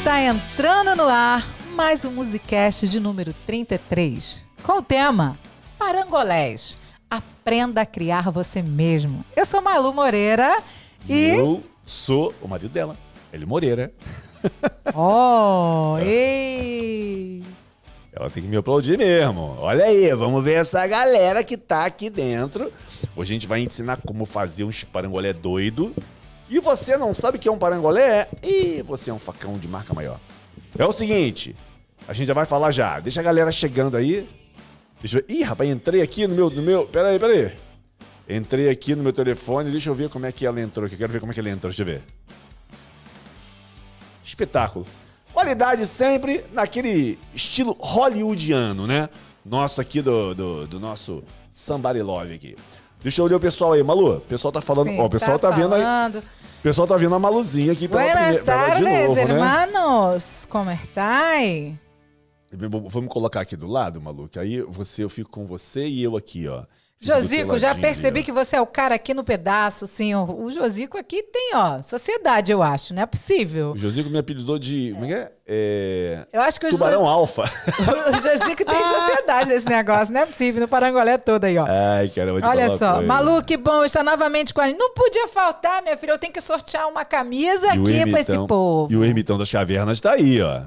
Está entrando no ar mais um Musicast de número 33, com o tema Parangolés. Aprenda a criar você mesmo. Eu sou Malu Moreira e. Eu sou o marido dela, ele Moreira. Oh, ei! Ela tem que me aplaudir mesmo. Olha aí, vamos ver essa galera que tá aqui dentro. Hoje a gente vai ensinar como fazer uns parangolé doido. E você não sabe o que é um parangolé? E você é um facão de marca maior. É o seguinte, a gente já vai falar já. Deixa a galera chegando aí. Deixa eu... Ih, rapaz, entrei aqui no meu, no meu... Pera aí, pera aí. Entrei aqui no meu telefone, deixa eu ver como é que ela entrou aqui. Eu quero ver como é que ela entrou, deixa eu ver. Espetáculo. Qualidade sempre naquele estilo hollywoodiano, né? Nosso aqui do, do, do nosso Somebody Love aqui. Deixa eu ler o pessoal aí. Malu, o pessoal tá falando. Sim, ó, o pessoal tá, vendo aí. O pessoal tá vendo a Maluzinha aqui pela Buenas primeira pela de tardes, novo, né? hermanos. Como estão? Vamos colocar aqui do lado, Malu, que aí você, eu fico com você e eu aqui, ó. Josico, já percebi que você é o cara aqui no pedaço, sim. O, o Josico aqui tem, ó, sociedade, eu acho. Não é possível. O Josico me apelidou de. Como é que é? É, Eu acho que o, Tubarão Alfa. O Josico tem sociedade nesse negócio. Não é possível. No Parangolé todo aí, ó. Ai, cara, vou te Olha só. Malu, que bom estar novamente com a gente. Não podia faltar, minha filha. Eu tenho que sortear uma camisa E aqui pra esse povo. E o ermitão das cavernas tá aí, ó.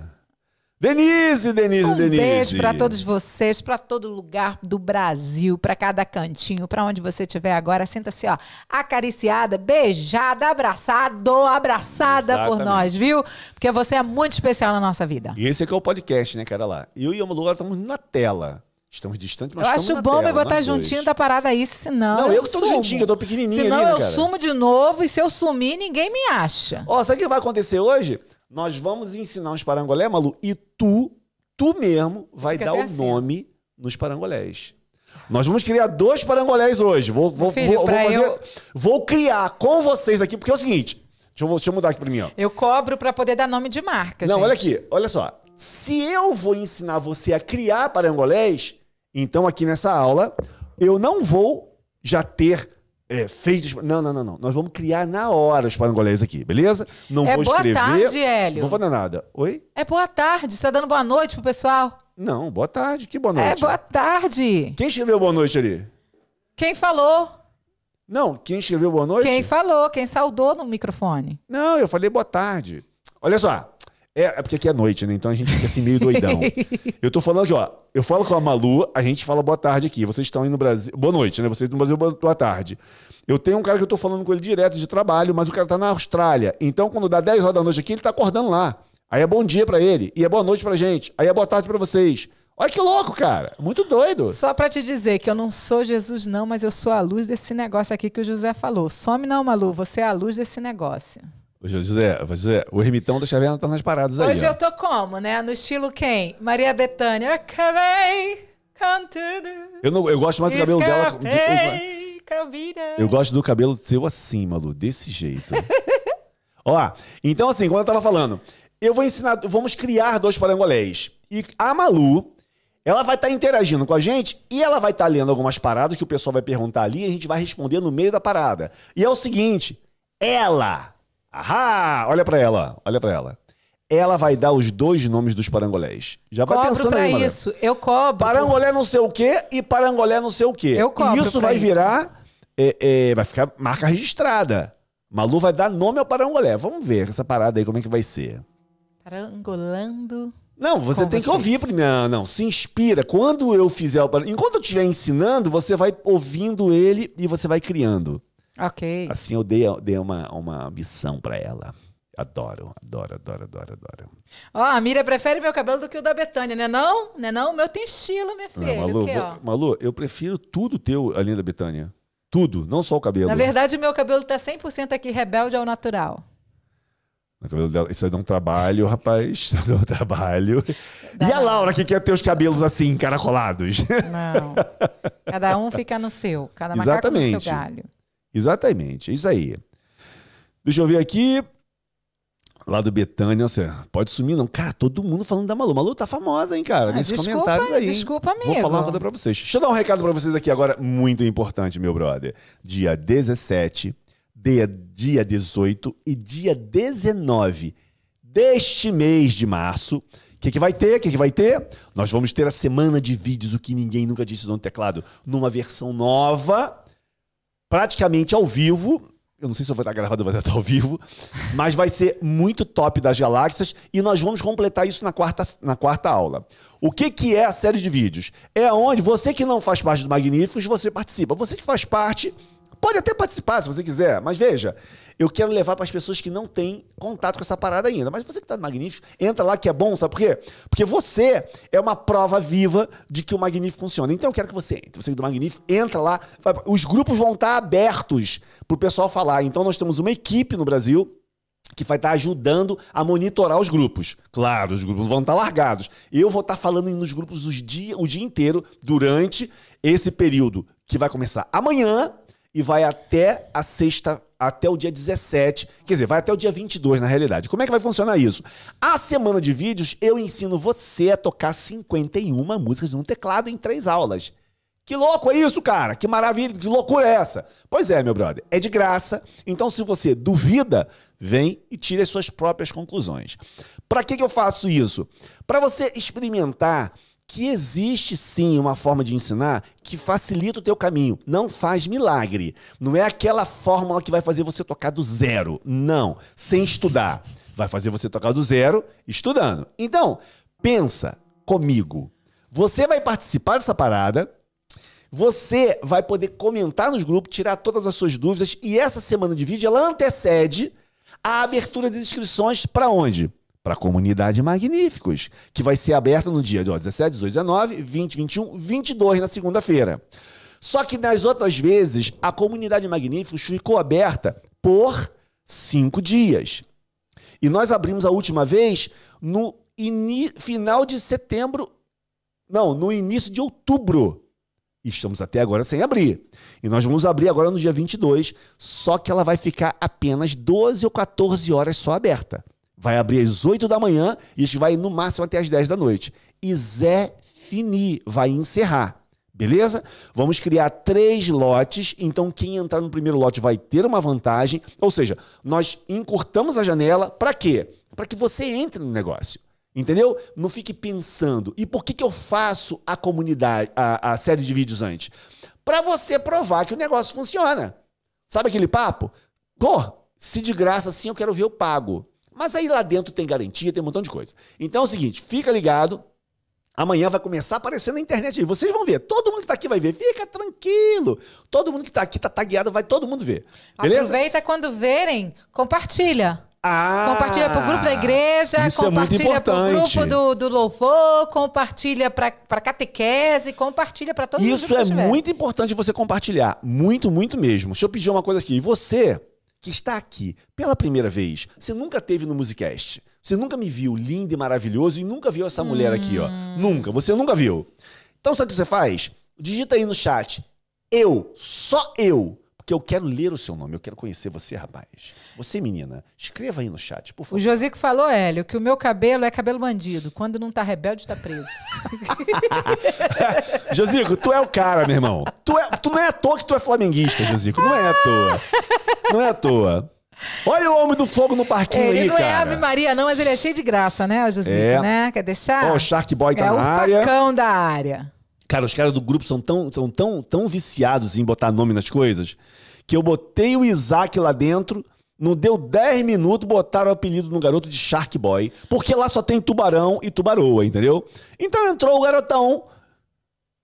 Denise, Denise, Um Denise. beijo pra todos vocês, pra todo lugar do Brasil, pra cada cantinho, pra onde você estiver agora. Sinta-se, ó, acariciada, beijada, abraçado, abraçada por Exatamente. nós, viu? Porque você é muito especial na nossa vida. E esse aqui é o podcast, né, cara lá. Eu e a Malu agora estamos na tela. Estamos distantes, mas eu estamos acho na bom tela, me botar dois. juntinho da parada aí, senão. Não, eu que tô sumo. juntinho, eu tô pequenininho Senão ali, né, eu cara? sumo de novo e se eu sumir, ninguém me acha. Ó, sabe o que vai acontecer hoje? Nós vamos ensinar uns parangolé, Malu, e tu, tu mesmo, vai dar o assim. nome nos parangolés. Nós vamos criar dois parangolés hoje. Vou, vou, Filho, vou, vou fazer- eu- vou criar com vocês aqui, porque é o seguinte. Deixa eu, deixa eu mudar aqui pra mim, ó. Eu cobro pra poder dar nome de marca, Não, gente. olha aqui, olha só. Se eu vou ensinar você a criar parangolés, então aqui nessa aula, eu não vou já ter é, feito. os- Não, não, não, não. Nós vamos criar na hora os parangolés aqui, beleza? Não É vou boa escrever. tarde, Hélio. Não vou fazer nada. Oi? É boa tarde. Você tá dando boa noite pro pessoal? Não, boa tarde. Que boa É noite. boa tarde. Quem escreveu boa noite ali? Quem falou? Não, quem escreveu boa noite? Quem falou? Quem saudou no microfone? Não, eu falei boa tarde. Olha só. É, é porque aqui é noite, né? Então a gente fica assim meio doidão. eu tô falando aqui, ó. Eu falo com a Malu, a gente fala boa tarde aqui. Vocês estão aí no Brasil. Boa noite, né? Vocês no Brasil, boa boa tarde. Eu tenho um cara que eu tô falando com ele direto de trabalho, mas o cara tá na Austrália. Então, quando dá 10 horas da noite aqui, ele tá acordando lá. Aí é bom dia pra ele. E é boa noite pra gente. Aí é boa tarde pra vocês. Olha que louco, cara. Muito doido. Só pra te dizer que eu não sou Jesus, não, mas eu sou a luz desse negócio aqui que o José falou. Some não, Malu, você é a luz desse negócio. José, José, o ermitão da Chaverna tá nas paradas aí. Hoje ó. eu tô como, né? No estilo quem? Maria Bethânia. Acabei com tudo. Eu, não, eu gosto mais do cabelo dela. do- eu- vida. Eu gosto do cabelo seu assim, Malu, desse jeito. Ó, então assim, como eu tava falando, eu vou ensinar, vamos criar dois parangolés. E a Malu, ela vai estar interagindo com a gente e ela vai estar lendo algumas paradas que o pessoal vai perguntar ali e a gente vai responder no meio da parada. E é o seguinte, ela, ahá, olha pra ela, olha pra ela. Ela vai dar os dois nomes dos parangolés. Já vai Cobro pensando pra aí, isso. Eu cobro. Parangolé não sei o quê e parangolé não sei o quê. Eu cobro e isso vai isso. virar. é, é, vai ficar marca registrada. Malu vai dar nome ao parangolé. Vamos ver essa parada aí, como é que vai ser. Parangolando. Não, você tem que vocês. ouvir primeiro. Não, não, se inspira. Quando eu fizer o parangolé. Enquanto eu estiver ensinando, você vai ouvindo ele e você vai criando. Ok. Assim eu dei, dei uma, uma missão pra ela. Adoro, adoro, adoro, adoro, adoro. Ó, a Miriam prefere meu cabelo do que o da Betânia, né não? Né não? O meu tem estilo, minha filha. Não, Malu, o quê, vou-? Malu, eu prefiro tudo teu, além da Betânia. Tudo, não só o cabelo. Na verdade, o meu cabelo tá 100% aqui rebelde ao natural. O cabelo dela, isso aí dá um trabalho, rapaz. Isso dá um trabalho. Dá e a não. Laura que quer ter os cabelos assim, encaracolados? Não. Cada um fica no seu. Cada macaco no Exatamente. seu galho. Exatamente, é isso aí. Deixa eu ver aqui. Lá do Betânia, você pode sumir, não. Cara, todo mundo falando da Malu. Malu tá famosa, hein, cara? Ah, Nesses desculpa, comentários aí. hein? desculpa, amigo. Vou falar uma coisa pra vocês. Deixa eu dar um recado pra vocês aqui agora, muito importante, meu brother. Dia 17, dia, dia 18 e dia 19 deste mês de março. O que, que vai ter? O que, que vai ter? Nós vamos ter a semana de vídeos, o que ninguém nunca disse no teclado, numa versão nova, praticamente ao vivo. Eu não sei se eu vou estar gravado ou vai estar ao vivo, mas vai ser muito top das galáxias e nós vamos completar isso na quarta, na quarta aula. O que, que é a série de vídeos? É onde você que não faz parte do Magníficos, você participa. Você que faz parte, Pode até participar se você quiser, mas veja, eu quero levar para as pessoas que não têm contato com essa parada ainda. Mas você que está no Magnífico, entra lá que é bom, sabe por quê? Porque você é uma prova viva de que o Magnífico funciona. Então eu quero que você entre. Você é do Magnífico, entra lá. Os grupos vão estar abertos para o pessoal falar. Então nós temos uma equipe no Brasil que vai estar ajudando a monitorar os grupos. Claro, os grupos vão estar largados. Eu vou estar falando nos grupos os dia, o dia inteiro durante esse período que vai começar amanhã e vai até a sexta, até o dia 17, quer dizer, vai até o dia 22 na realidade. Como é que vai funcionar isso? A semana de vídeos eu ensino você a tocar 51 músicas no teclado em três aulas. Que louco é isso, cara? Que maravilha, que loucura é essa? Pois é, meu brother, é de graça. Então, se você duvida, vem e tire as suas próprias conclusões. Para que, que eu faço isso? Para você experimentar que existe sim uma forma de ensinar que facilita o teu caminho. Não faz milagre. Não é aquela fórmula que vai fazer você tocar do zero. Não, sem estudar. Vai fazer você tocar do zero estudando. Então, pensa comigo. Você vai participar dessa parada. Você vai poder comentar nos grupos, tirar todas as suas dúvidas e essa semana de vídeo ela antecede a abertura das inscrições para onde? Para a comunidade Magníficos, que vai ser aberta no dia 17, 18, 19, 20, 21, 22 na segunda-feira. Só que nas outras vezes, a comunidade Magníficos ficou aberta por cinco dias. E nós abrimos a última vez no final de setembro, não, no início de outubro. E estamos até agora sem abrir. E nós vamos abrir agora no dia 22, só que ela vai ficar apenas 12 ou 14 horas só aberta. Vai abrir às 8 da manhã e vai no máximo até às 10 da noite. E Zé Fini vai encerrar. Beleza? Vamos criar três lotes, então quem entrar no primeiro lote vai ter uma vantagem. Ou seja, nós encurtamos a janela para quê? Para que você entre no negócio. Entendeu? Não fique pensando. E por que, que eu faço a comunidade, a, a série de vídeos antes? Para você provar que o negócio funciona. Sabe aquele papo? Pô, se de graça assim eu quero ver, eu pago. Mas aí lá dentro tem garantia, tem um montão de coisa. Então é o seguinte, fica ligado. Amanhã vai começar a aparecer na internet aí. Vocês vão ver. Todo mundo que está aqui vai ver. Fica tranquilo. Todo mundo que está aqui, está tagueado, vai todo mundo ver. Beleza? Aproveita quando verem, compartilha. Ah, compartilha pro grupo da igreja, isso compartilha é pro grupo do, do louvor, compartilha pra, pra catequese, compartilha pra todos os Isso é muito importante você compartilhar. Muito, muito mesmo. Deixa eu pedir uma coisa aqui. E você que está aqui pela primeira vez, você nunca teve no Musicast. Você nunca me viu lindo e maravilhoso e nunca viu essa mulher aqui, ó. Nunca. Você nunca viu. Então sabe o que você faz? Digita aí no chat. Eu, só eu. Porque eu quero ler o seu nome, eu quero conhecer você, rapaz. Você, menina, escreva aí no chat, por O favor. Josico falou, Hélio, que o meu cabelo é cabelo bandido. Quando não tá rebelde, tá preso. Josico, tu é o cara, meu irmão. Tu, é, tu não é à toa que tu é flamenguista, Josico. Não é à toa. Não é à toa. Olha o homem do fogo no parquinho ele aí, não é cara. Ave Maria, não, mas ele é cheio de graça, né, o Josico, É. né? Quer deixar? Ó, o Shark Boy tá é na o área. facão da área. Cara, os caras do grupo são tão, são tão, tão viciados em botar nome nas coisas que eu botei o Isaac lá dentro. Não deu 10 minutos, botaram o apelido no garoto de Shark Boy. Porque lá só tem tubarão e tubaroa, entendeu? Então entrou o garotão,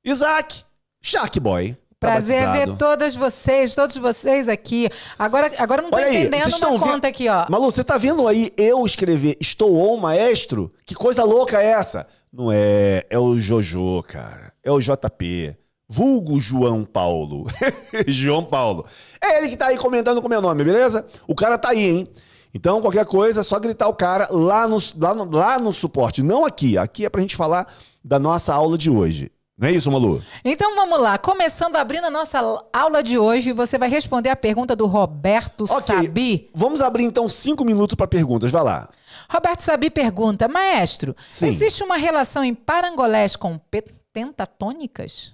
Isaac, Shark Boy. Tá Prazer batizado. ver todas vocês, todos vocês aqui. Agora, agora eu não tô Olha aí, entendendo vocês uma vendo- conta aqui, ó. Malu, você tá vendo aí eu escrever Estou on, maestro? Que coisa louca é essa? Não é, é o Jojo, cara. É o JP. Vulgo João Paulo. João Paulo. É ele que tá aí comentando com o meu nome, beleza? O cara tá aí, hein? Então, qualquer coisa, é só gritar o cara lá no, lá no, lá no suporte. Não aqui. Aqui é pra gente falar da nossa aula de hoje. Não é isso, Malu? Então vamos lá, começando abrindo a nossa aula de hoje, você vai responder a pergunta do Roberto Ok. Sabi. Vamos abrir então cinco minutos pra perguntas. Vai lá. Roberto Sabi pergunta: Maestro, Sim. existe uma relação em parangolés com pe- pentatônicas?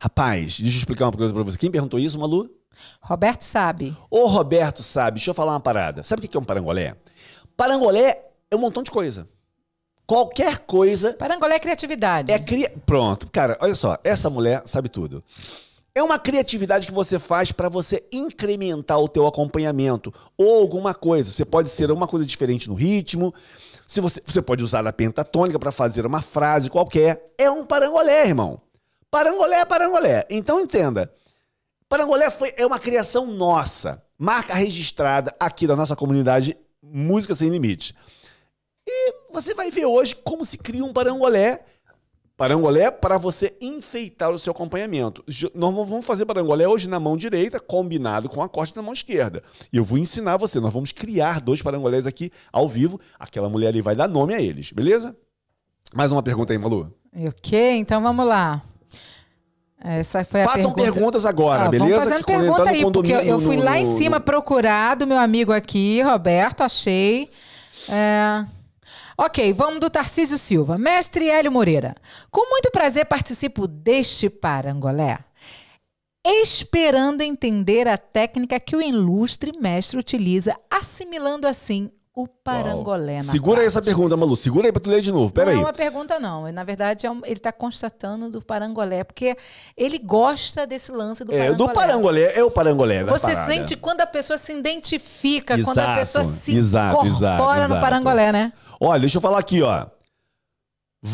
Rapaz, deixa eu explicar uma coisa pra você. Quem perguntou isso, Malu? Roberto Sabe. Ô Roberto sabe, deixa eu falar uma parada. Sabe o que é um parangolé? Parangolé é um montão de coisa. Qualquer coisa Parangolé é criatividade. é cria... Pronto, cara, olha só, essa mulher sabe tudo. É uma criatividade que você faz para você incrementar o teu acompanhamento ou alguma coisa. Você pode ser uma coisa diferente no ritmo. Se você, você pode usar a pentatônica para fazer uma frase qualquer. É um parangolé, irmão. Parangolé é parangolé. Então entenda. Parangolé foi, é uma criação nossa, marca registrada aqui da nossa comunidade Música Sem Limite. E você vai ver hoje como se cria um parangolé. Parangolé para você enfeitar o seu acompanhamento. Nós vamos fazer parangolé hoje na mão direita, combinado com a corte na mão esquerda. E eu vou ensinar você. Nós vamos criar dois parangolés aqui ao vivo. Aquela mulher ali vai dar nome a eles, beleza? Mais uma pergunta aí, Malu. Ok, então vamos lá. Essa foi a Façam pergunta. perguntas agora, Ó, beleza? Vamos fazendo pergunta aí, porque eu, fui no- lá em cima procurar do meu amigo aqui, Roberto, achei. É, Ok, vamos do Tarcísio Silva. Mestre Hélio Moreira, com muito prazer participo deste parangolé, esperando entender a técnica que o ilustre mestre utiliza, assimilando assim o parangolé na Segura aí essa prática. pergunta, Malu. Segura aí pra tu ler de novo. Pera não aí. é uma pergunta, não. Na verdade, é um- ele está constatando do parangolé, porque ele gosta desse lance do É, parangolé. do parangolé, é o parangolé Você parada. sente quando a pessoa se identifica, quando a Exato, pessoa se exato, incorpora exato, no exato. parangolé, né? Olha, deixa eu falar aqui, ó.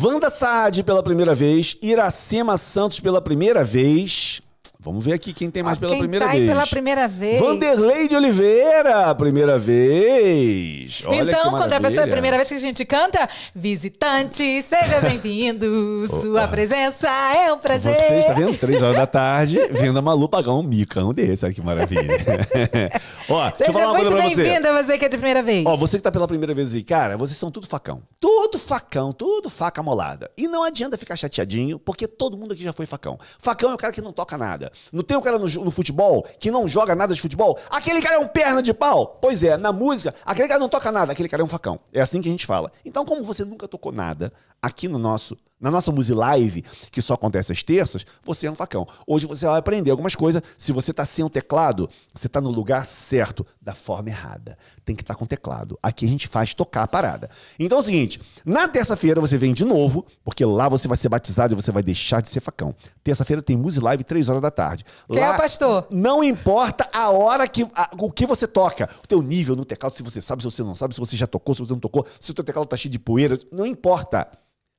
Wanda Saad pela primeira vez, Iracema Santos pela primeira vez. Vamos ver aqui quem tem mais Ó, pela Quem primeira tá vez. pela primeira vez. Vanderlei de Oliveira, primeira vez. Olha então, quando é a pessoa, a maravilha. primeira vez que a gente canta, visitante, seja bem-vindo, sua presença é um prazer. Você está vendo? Três horas da tarde, vendo a Malu pagar um micão desse. Olha que maravilha. Ó, deixa eu Seja falar uma muito coisa pra você. bem-vindo a você que é de primeira vez. Ó, você que tá pela primeira vez aí, cara, vocês são tudo facão. Tudo facão, tudo faca molada. E não adianta ficar chateadinho, porque todo mundo aqui já foi facão. Facão é o cara que não toca nada. Não tem o cara no, no futebol que não joga nada de futebol? Aquele cara é um perna de pau. Pois é, na música, aquele cara não toca nada, aquele cara é um facão. É assim que a gente fala. Então, como você nunca tocou nada aqui no nosso, na nossa Musi Live, que só acontece às terças, você é um facão. Hoje você vai aprender algumas coisas. Se você tá sem o teclado, você tá no lugar certo, da forma errada. Tem que estar com o teclado. Aqui a gente faz tocar a parada. Então é o seguinte, na terça-feira você vem de novo, porque lá você vai ser batizado e você vai deixar de ser facão. Terça-feira tem Musi Live, 3 horas da tarde. Quem é Lá o pastor? Não importa a hora que a- o que você toca, o teu nível no teclado, se você sabe, se você não sabe, se você já tocou, se você não tocou, se o teu teclado tá cheio de poeira, não importa.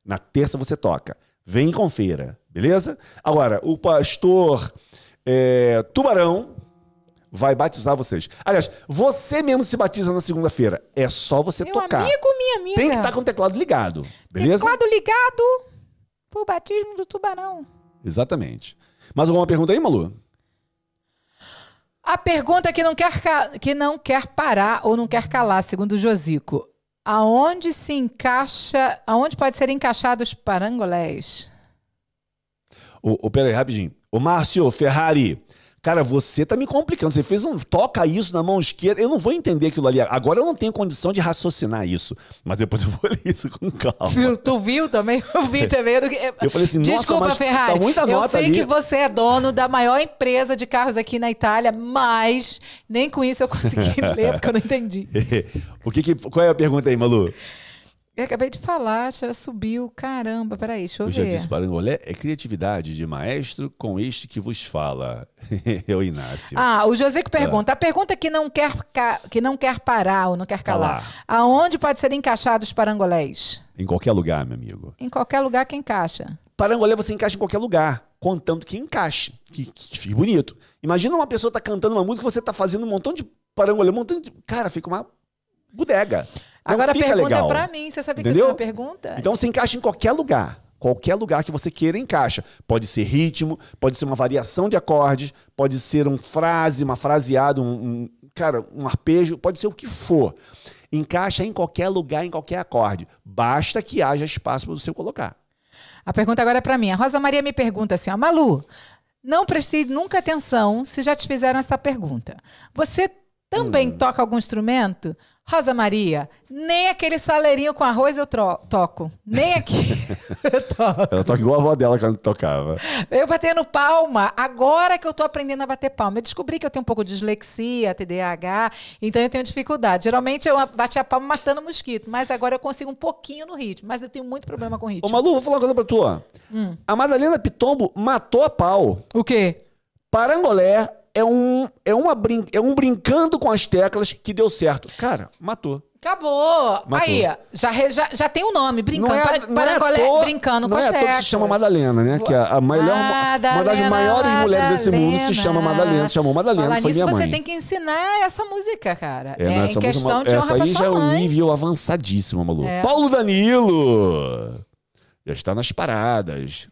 Na terça você toca. Vem e confira, beleza? Agora, o pastor é, Tubarão vai batizar vocês. Aliás, você mesmo se batiza na segunda-feira. É só você Meu tocar. amigo, minha amiga. Tem que estar com o teclado ligado, beleza? Teclado ligado pro batismo do tubarão. Exatamente. Mais alguma pergunta aí, Malu? A pergunta que não quer, que não quer parar ou não quer calar, segundo o Josico. Aonde se encaixa, aonde pode ser encaixados os parangolés? Ô, ô, pera aí, rapidinho. Ô, Márcio Ferrari, cara, você tá me complicando. Você fez um. Toca isso na mão esquerda. Eu não vou entender aquilo ali. Agora eu não tenho condição de raciocinar isso. Mas depois eu vou ler isso com calma. Tu viu também? Eu vi também. Eu, Eu falei assim, nossa, Desculpa, mas Ferrari. tá muita eu nota sei ali. que você é dono da maior empresa de carros aqui na Itália, mas nem com isso eu consegui ler, porque eu não entendi. o que que, qual é a pergunta aí, Malu? Eu acabei de falar, já subiu. Caramba, peraí, deixa eu, Eu já ver. disse, Parangolé é criatividade de maestro com este que vos fala. o Inácio. Ah, o José que pergunta. A pergunta que não quer, que não quer parar ou não quer calar. Calar. Aonde pode ser encaixados os parangolés? Em qualquer lugar, meu amigo. Em qualquer lugar que encaixa. Parangolé você encaixa em qualquer lugar, contando que encaixe, que, que fique bonito. Imagina uma pessoa tá cantando uma música, você tá fazendo um montão de parangolé, um montão de. Cara, fica uma bodega. Não Agora a fica pergunta legal. é pra mim. Você sabia Entendeu? que eu tenho uma pergunta? Então você encaixa em qualquer lugar. Qualquer lugar que você queira encaixa. Pode ser ritmo, pode ser uma variação de acordes, pode ser uma frase, uma fraseada, um, um- cara, um arpejo, pode ser o que for. Encaixa em qualquer lugar, em qualquer acorde. Basta que haja espaço para você colocar. A pergunta agora é pra mim. A Rosa Maria me pergunta assim, ó, Malu, não prestei nunca atenção se já te fizeram essa pergunta. Você também Hum. toca algum instrumento? Rosa Maria, nem aquele saleirinho com arroz eu toco. Nem aqui eu toco. Ela toca igual a avó dela quando tocava. Eu batendo palma, agora que eu tô aprendendo a bater palma. Eu descobri que eu tenho um pouco de dislexia, TDAH, então eu tenho dificuldade. Geralmente eu batia palma matando mosquito, mas agora eu consigo um pouquinho no ritmo. Mas eu tenho muito problema com ritmo. Ô, Malu, vou falar uma coisa pra tu. Hum. A Madalena Pitombo matou a pau. O quê? Parangolé é um, é, uma brin é um brincando com as teclas que deu certo. Cara, matou. Acabou. Matou. Aí, já, já, já tem o nome, brincando. Não é, Para- não é à Parangolé, toa- brincando não com é as que teclas. se chama Madalena, né? Que é a melhor, uma das Madalena, maiores mulheres desse mundo se chama Madalena. Se chamou Madalena, Falar foi nisso, minha você mãe. tem que ensinar essa música, cara. É, É, não, em música- questão de essa aí já é um nível avançadíssimo, Malu. É. Paulo Danilo! Já está nas paradas.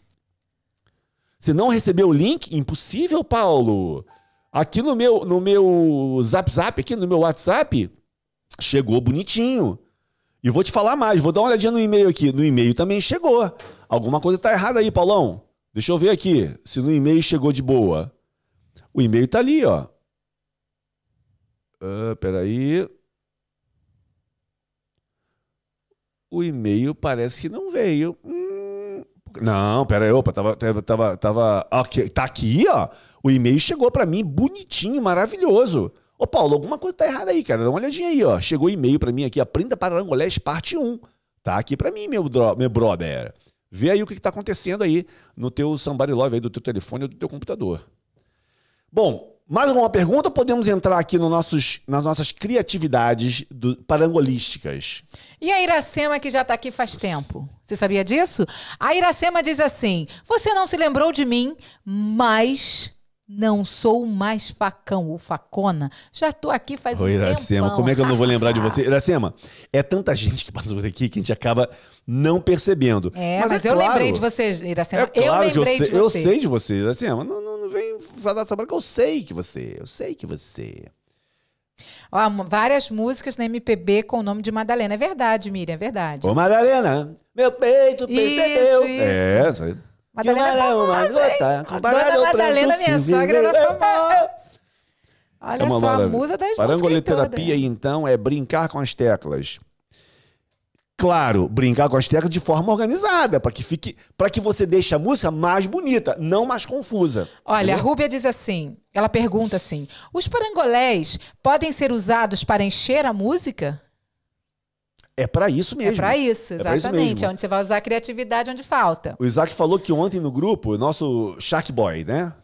Você não recebeu o link? Impossível, Paulo. Aqui no meu, no meu Zap Zap, aqui no meu WhatsApp, chegou bonitinho. E vou te falar mais, vou dar uma olhadinha no e-mail aqui. No e-mail também chegou. Alguma coisa tá errada aí, Paulão. Deixa eu ver aqui se no e-mail chegou de boa. O e-mail tá ali, ó. Ah, peraí. O e-mail parece que não veio. Hum, não, pera aí, opa, tava, tava, tava, tava ok, tá aqui, ó. O e-mail chegou pra mim bonitinho, maravilhoso. Ô, Paulo, alguma coisa tá errada aí, cara. Dá uma olhadinha aí, ó. Chegou e-mail pra mim aqui, Aprenda Parangolés, parte 1. Tá aqui pra mim, meu, meu brother. Vê aí o que, que tá acontecendo aí no teu Somebody Love aí, do teu telefone ou do teu computador. Bom, mais alguma pergunta? ou Podemos entrar aqui no nossos, nas nossas criatividades do- parangolísticas. E a Iracema, que já tá aqui faz tempo? Você sabia disso? A Iracema diz assim: Você não se lembrou de mim, mas não sou mais facão ou facona. Já tô aqui faz Ô, um Iracema, tempão. como é que eu não vou lembrar de você? Iracema, é tanta gente que passa por aqui que a gente acaba não percebendo. É, mas, é eu claro- lembrei de você, Iracema. É claro eu que eu lembrei sei, de eu você. sei de você, Iracema. Não, não, não vem falar dessa branca, eu sei que você, eu sei que você. Ó, várias músicas na MPB com o nome de Madalena. É verdade, Miriam, é verdade. Ô, Madalena, meu peito percebeu. Isso, É, essa aí. Madalena é Que uma famosa, hein? gota, A comparado Dona Madalena, minha sogra, era É, famosa. Olha É uma só, a maravilha. musa das todas. então, é brincar com as teclas. Claro, brincar com as teclas de forma organizada, para que fique, para que você deixe a música mais bonita, não mais confusa. Olha, a Entendeu? Rúbia diz assim, ela pergunta assim, os parangolés podem ser usados para encher a música? É para isso mesmo. É para isso, É pra isso exatamente. mesmo. é onde você vai usar a criatividade onde falta. O Isaac falou que ontem no grupo, nosso Shark Boy, né?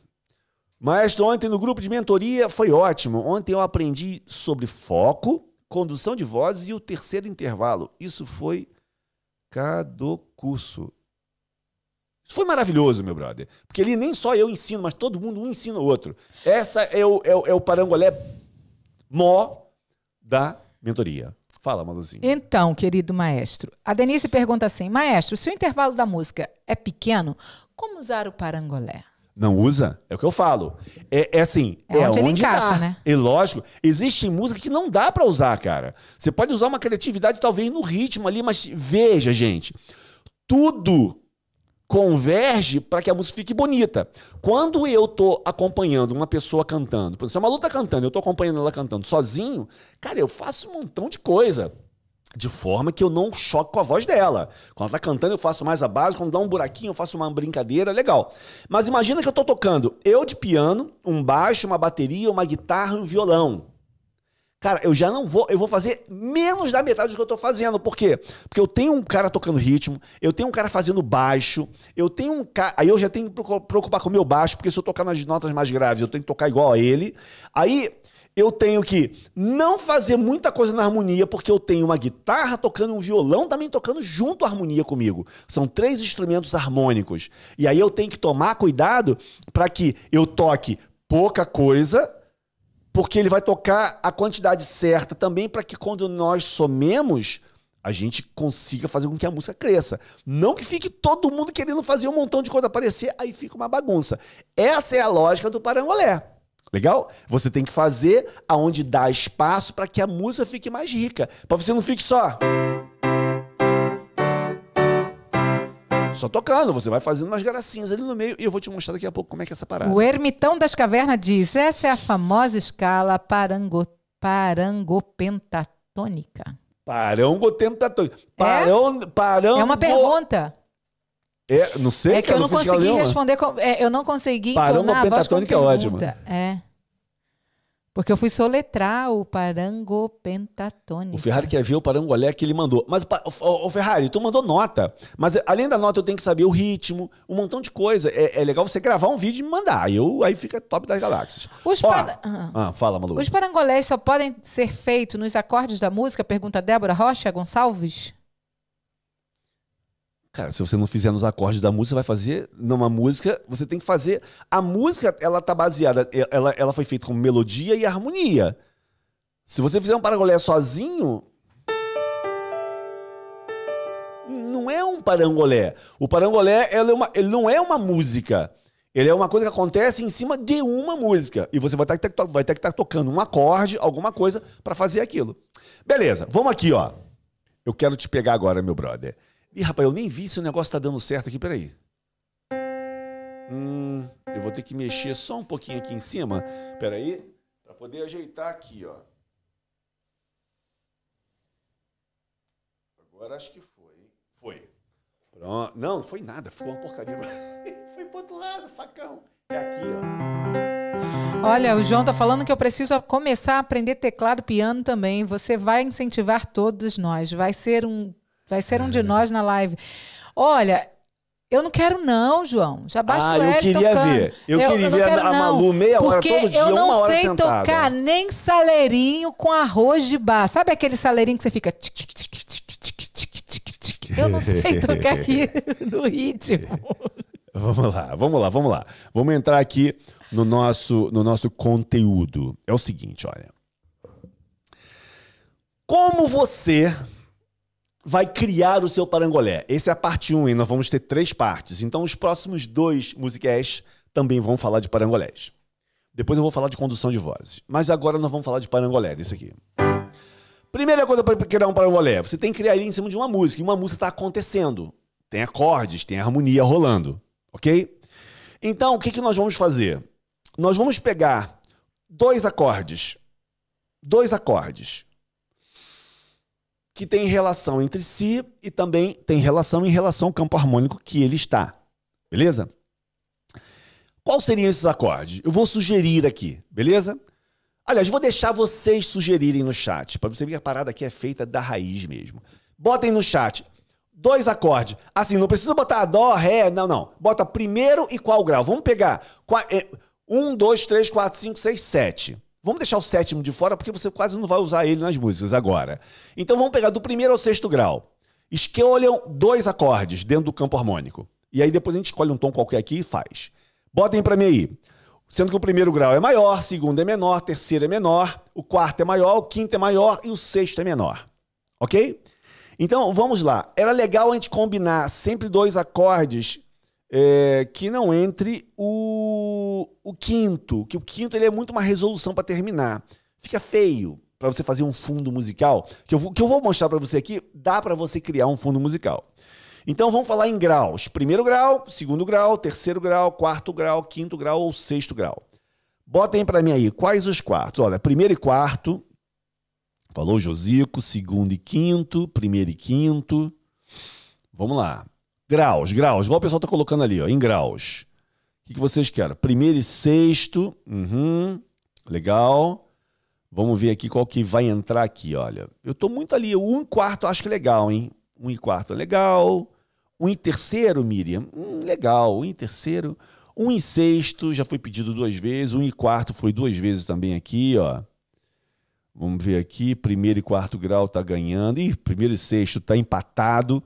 Maestro, ontem no grupo de mentoria foi ótimo. Ontem eu aprendi sobre foco, condução de vozes e o terceiro intervalo. Isso foi cada curso. Isso foi maravilhoso, meu brother. Porque ali nem só eu ensino, mas todo mundo um ensina o outro. Essa é o, é o, é o parangolé mó da mentoria. Fala, Maluzinho. Então, querido maestro, a Denise pergunta assim, maestro, se o intervalo da música é pequeno, como usar o parangolé? Não usa? É o que eu falo. É, é assim, É é, onde onde, encaixa, dá. né? E lógico, existe música que não dá pra usar, cara. Você pode usar uma criatividade talvez no ritmo ali, mas veja, gente, tudo converge para que a música fique bonita. Quando eu tô acompanhando uma pessoa cantando, por exemplo, se a Malu tá cantando, eu tô acompanhando ela cantando sozinho, cara, eu faço um montão de coisa. De forma que eu não choque com a voz dela. Quando ela tá cantando, eu faço mais a base. Quando dá um buraquinho, eu faço uma brincadeira, legal. Mas imagina que eu tô tocando eu de piano, um baixo, uma bateria, uma guitarra e um violão. Cara, eu já não vou, eu vou fazer menos da metade do que eu tô fazendo. Por quê? Porque eu tenho um cara tocando ritmo, eu tenho um cara fazendo baixo, eu tenho um cara. Aí eu já tenho que preocu- preocupar com o meu baixo, porque se eu tocar nas notas mais graves, eu tenho que tocar igual a ele. Aí eu tenho que não fazer muita coisa na harmonia, porque eu tenho uma guitarra tocando um violão também tocando junto à harmonia comigo. São três instrumentos harmônicos. E aí eu tenho que tomar cuidado para que eu toque pouca coisa porque ele vai tocar a quantidade certa também para que quando nós somemos a gente consiga fazer com que a música cresça. Não que fique todo mundo querendo fazer um montão de coisa aparecer, aí fica uma bagunça. Essa é a lógica do parangolé. Legal? Você tem que fazer aonde dá espaço para que a música fique mais rica. Para você não fique só só tocando, você vai fazendo umas gracinhas ali no meio e eu vou te mostrar daqui a pouco como é que é essa parada. O Ermitão das Cavernas diz, essa é a famosa escala parango, parangopenta, pentatônica. Parangopentatônica. Parão, parango... É uma pergunta. É, não sei. É que eu não consegui responder. com- é, eu não consegui Parango entonar a voz com pentatônica é pergunta. É. Porque eu fui soletrar o parangopentatônica. O Ferrari quer ver o parangolé que ele mandou. Mas, ô, ô, Ferrari, tu mandou nota. Mas além da nota, eu tenho que saber o ritmo, um montão de coisa. É, é legal você gravar um vídeo e me mandar. Eu, aí fica top das galáxias. Os, Ó, para- Ah. Ah, fala, Malu. Os parangolés só podem ser feitos nos acordes da música? Pergunta Débora Rocha Gonçalves. Cara, se você não fizer nos acordes da música, você vai fazer numa música, você tem que fazer. A música, ela tá baseada, ela, ela foi feita com melodia e harmonia. Se você fizer um parangolé sozinho. Não é um parangolé. O parangolé é uma- ele não é uma música. Ele é uma coisa que acontece em cima de uma música. E você vai ter que estar vai ter que estar tocando um acorde, alguma coisa, pra fazer aquilo. Beleza, vamos aqui, ó. Eu quero te pegar agora, meu brother. Ih, rapaz, eu nem vi se o negócio tá dando certo aqui, peraí. Hum, eu vou ter que mexer só um pouquinho aqui em cima. Peraí, pra poder ajeitar aqui, ó. Agora acho que foi. Foi. Pronto. Não, não foi nada, foi uma porcaria. foi pro outro lado, facão. É aqui, ó. Olha, o João tá falando que eu preciso começar a aprender teclado, piano também. Você vai incentivar todos nós. Vai ser um, vai ser um de nós na live. Olha, eu não quero não, João. Já basta Ah, o eu Hélio queria tocando. ver. Eu queria não ver a- quero a não, Malu meia hora porque todo dia, eu não uma hora sei sentada. tocar nem saleirinho com arroz de bar. Sabe aquele saleirinho que você fica... Eu não sei tocar aqui no ritmo. Vamos lá, vamos lá, vamos lá. Vamos entrar aqui no nosso, no nosso conteúdo. É o seguinte, olha. Como você vai criar o seu parangolé? Essa é a parte 1 e nós vamos ter três partes. Então, os próximos dois musicasts também vão falar de parangolés. Depois eu vou falar de condução de vozes. Mas agora nós vamos falar de parangolé, desse aqui. Primeira coisa para criar um parangolé, você tem que criar ele em cima de uma música. E uma música está acontecendo. Tem acordes, tem harmonia rolando. Ok? Então, o que, que nós vamos fazer? Nós vamos pegar dois acordes. Dois acordes. Que têm relação entre si e também tem relação em relação ao campo harmônico que ele está. Beleza? Quais seriam esses acordes? Eu vou sugerir aqui, beleza? Aliás, vou deixar vocês sugerirem no chat, para você ver que a parada aqui é feita da raiz mesmo. Botem no chat dois acordes. Assim, não precisa botar dó, ré, não, não. Bota primeiro e qual grau? Vamos pegar qua- é, um, dois, três, quatro, cinco, seis, sete. Vamos deixar o sétimo de fora porque você quase não vai usar ele nas músicas agora. Então vamos pegar do primeiro ao sexto grau. Escolham dois acordes dentro do campo harmônico. E aí depois a gente escolhe um tom qualquer aqui e faz. Botem pra mim aí. Sendo que o primeiro grau é maior, o segundo é menor, terceiro é menor, o quarto é maior, o quinto é maior e o sexto é menor. Ok? Então, vamos lá. Era legal a gente combinar sempre dois acordes é, que não entre o, o quinto, que o quinto ele é muito uma resolução para terminar. Fica feio para você fazer um fundo musical, que eu que eu vou mostrar para você aqui, dá para você criar um fundo musical. Então vamos falar em graus. Primeiro grau, segundo grau, terceiro grau, quarto grau, quinto grau ou sexto grau. Botem para mim aí quais os quartos. Olha, primeiro e quarto, Falou Josico, segundo e quinto, primeiro e quinto. Vamos lá. Graus, graus, igual o pessoal tá colocando ali, ó, em graus. O que, que vocês querem? Primeiro e sexto. Uhum. Legal. Vamos ver aqui qual que vai entrar aqui, olha. Eu tô muito ali, um e quarto acho que é legal, hein? Um e quarto é legal. Um e terceiro, Miriam, hum, legal. Um e terceiro. Um e sexto já foi pedido duas vezes. Um e quarto foi duas vezes também aqui, ó. Vamos ver aqui, primeiro e quarto grau tá ganhando. Ih, primeiro e sexto tá empatado.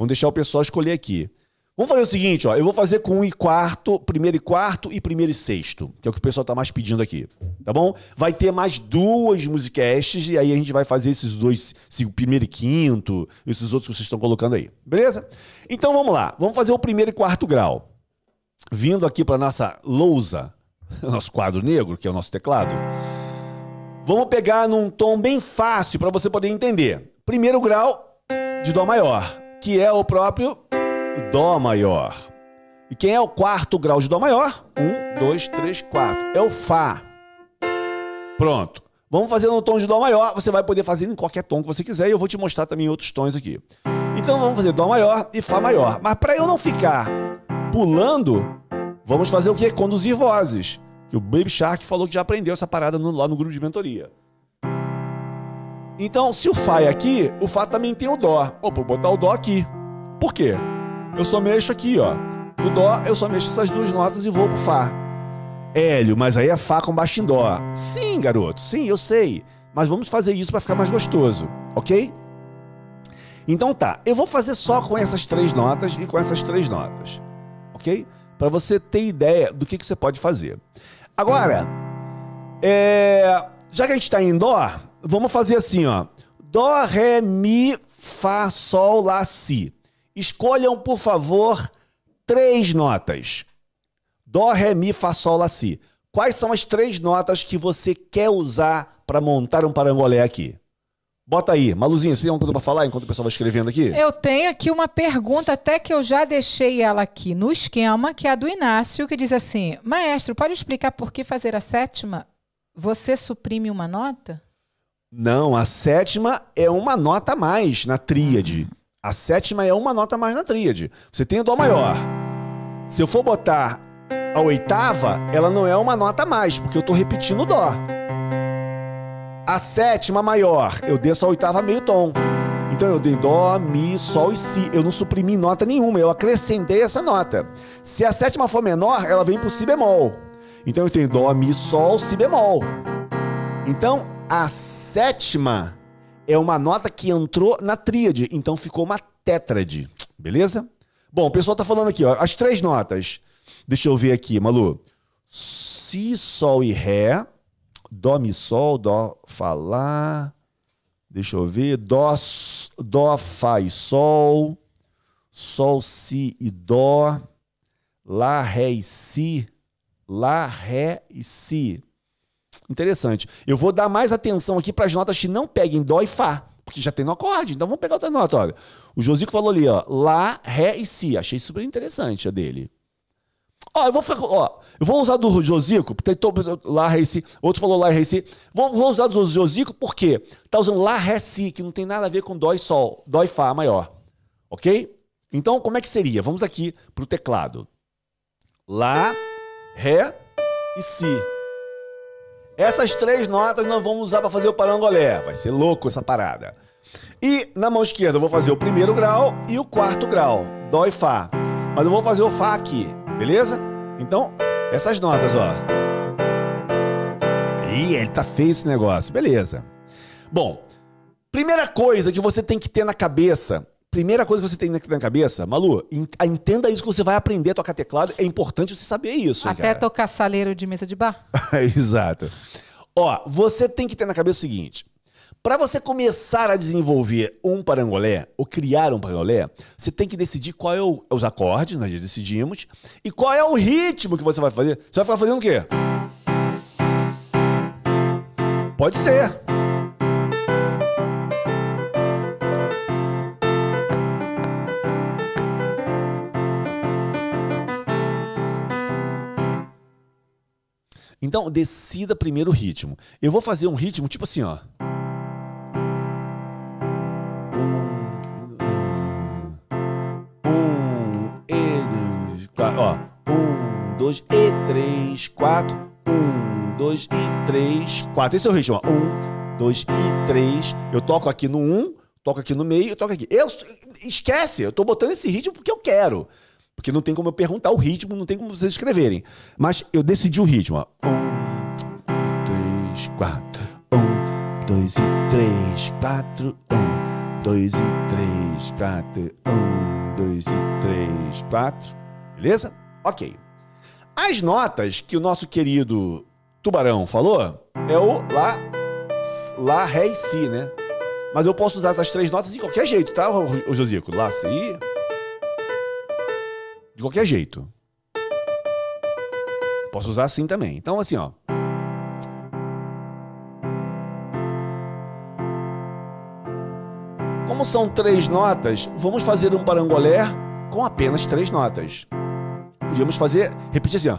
Vamos deixar o pessoal escolher aqui. Vamos fazer o seguinte, ó. Eu vou fazer com um e quarto, primeiro e quarto e primeiro e sexto, que é o que o pessoal tá mais pedindo aqui. Tá bom? Vai ter mais duas musicasts e aí a gente vai fazer esses dois, esse primeiro e quinto, esses outros que vocês estão colocando aí. Beleza? Então vamos lá. Vamos fazer o primeiro e quarto grau. Vindo aqui para nossa lousa, nosso quadro negro, que é o nosso teclado. Vamos pegar num tom bem fácil para você poder entender. Primeiro grau de Dó maior, que é o próprio Dó maior. E quem é o quarto grau de Dó maior? Um, dois, três, quatro. É o Fá. Pronto. Vamos fazer no tom de Dó maior. Você vai poder fazer em qualquer tom que você quiser e eu vou te mostrar também outros tons aqui. Então vamos fazer Dó maior e Fá maior. Mas para eu não ficar pulando, vamos fazer o quê? Conduzir vozes. Que o Baby Shark falou que já aprendeu essa parada no, lá no grupo de mentoria. Então, se o Fá é aqui, o Fá também tem o Dó. Opa, vou botar o Dó aqui. Por quê? Eu só mexo aqui, ó. Do Dó, eu só mexo essas duas notas e vou pro Fá. Hélio, mas aí é Fá com baixo em Dó. Sim, garoto, sim, eu sei. Mas vamos fazer isso para ficar mais gostoso, ok? Então tá, eu vou fazer só com essas três notas e com essas três notas, ok? Para você ter ideia do que, que você pode fazer. Agora, é... já que a gente está em Dó, vamos fazer assim, ó. Dó, Ré, Mi, Fá, Sol, Lá, Si. Escolham, por favor, três notas. Dó, Ré, Mi, Fá, Sol, Lá, Si. Quais são as três notas que você quer usar para montar um parangolé aqui? Bota aí. Maluzinha, você tem alguma coisa para falar enquanto o pessoal vai escrevendo aqui? Eu tenho aqui uma pergunta, até que eu já deixei ela aqui no esquema, que é a do Inácio, que diz assim: Maestro, pode explicar por que fazer a sétima? Você suprime uma nota? Não, a sétima é uma nota a mais na tríade. A sétima é uma nota a mais na tríade. Você tem o Dó maior. Se eu for botar a oitava, ela não é uma nota a mais, porque eu estou repetindo o Dó. A sétima maior, eu desço a oitava meio tom. Então eu dei Dó, Mi, Sol e Si. Eu não suprimi nota nenhuma, eu acrescentei essa nota. Se a sétima for menor, ela vem pro Si bemol. Então eu tenho Dó, Mi, Sol, Si bemol. Então a sétima é uma nota que entrou na tríade, então ficou uma tétrade, beleza? Bom, o pessoal tá falando aqui, ó, as três notas. Deixa eu ver aqui, Malu. Si, Sol e Ré. Dó, Mi, Sol, Dó, Fá, Lá. Deixa eu ver. Dó, Dó, Fá e Sol. Sol, Si e Dó. Lá, Ré e Si. Lá, Ré e Si. Interessante. Eu vou dar mais atenção aqui para as notas que não peguem Dó e Fá. Porque já tem no acorde. Então vamos pegar outra nota. Olha. O Josico falou ali, ó. Lá, Ré e Si. Achei super interessante a dele. Ó, eu vou ó, eu vou usar do Josico, tem lá ré si, outro falou lá ré si. Vou, vou usar do Josico porque tá usando lá ré si, que não tem nada a ver com dó e sol, dó e fá maior. OK? Então, como é que seria? Vamos aqui pro teclado. Lá, ré e si. Essas três notas nós vamos usar para fazer o parangolé. Vai ser louco essa parada. E na mão esquerda eu vou fazer o primeiro grau e o quarto grau, dó e fá. Mas eu vou fazer o fá aqui. Beleza? Então, essas notas, ó. Ih, ele tá feio esse negócio. Beleza. Bom, primeira coisa que você tem que ter na cabeça. Primeira coisa que você tem que ter na cabeça, Malu, entenda isso que você vai aprender a tocar teclado. É importante você saber isso. Até cara. tocar saleiro de mesa de bar. Exato. Ó, você tem que ter na cabeça o seguinte: para você começar a desenvolver um parangolé, ou criar um parangolé, você tem que decidir qual é o, os acordes, nós já decidimos, e qual é o ritmo que você vai fazer. Você vai ficar fazendo o quê? Pode ser. Então, decida primeiro o ritmo. Eu vou fazer um ritmo tipo assim, ó. ó. Um, dois e três, quatro. Um, dois e três, quatro. Esse é o ritmo, ó. Um, dois e três. Eu toco aqui no um, toco aqui no meio, eu toco aqui. Eu, esquece, eu tô botando esse ritmo porque eu quero. Porque não tem como eu perguntar o ritmo, não tem como vocês escreverem. Mas eu decidi o ritmo, ó. Um, três, quatro. Um, dois e três, quatro. Um, dois e três, quatro. Um, dois e três, quatro. Beleza? Ok. As notas que o nosso querido Tubarão falou é o Lá, Lá, Ré e Si, né? Mas eu posso usar essas três notas de qualquer jeito, tá, o Josico? Lá, Si. De qualquer jeito. Posso usar assim também. Então, assim, ó. Como são três notas, vamos fazer um parangolé com apenas três notas. Podíamos fazer, repetir assim, ó.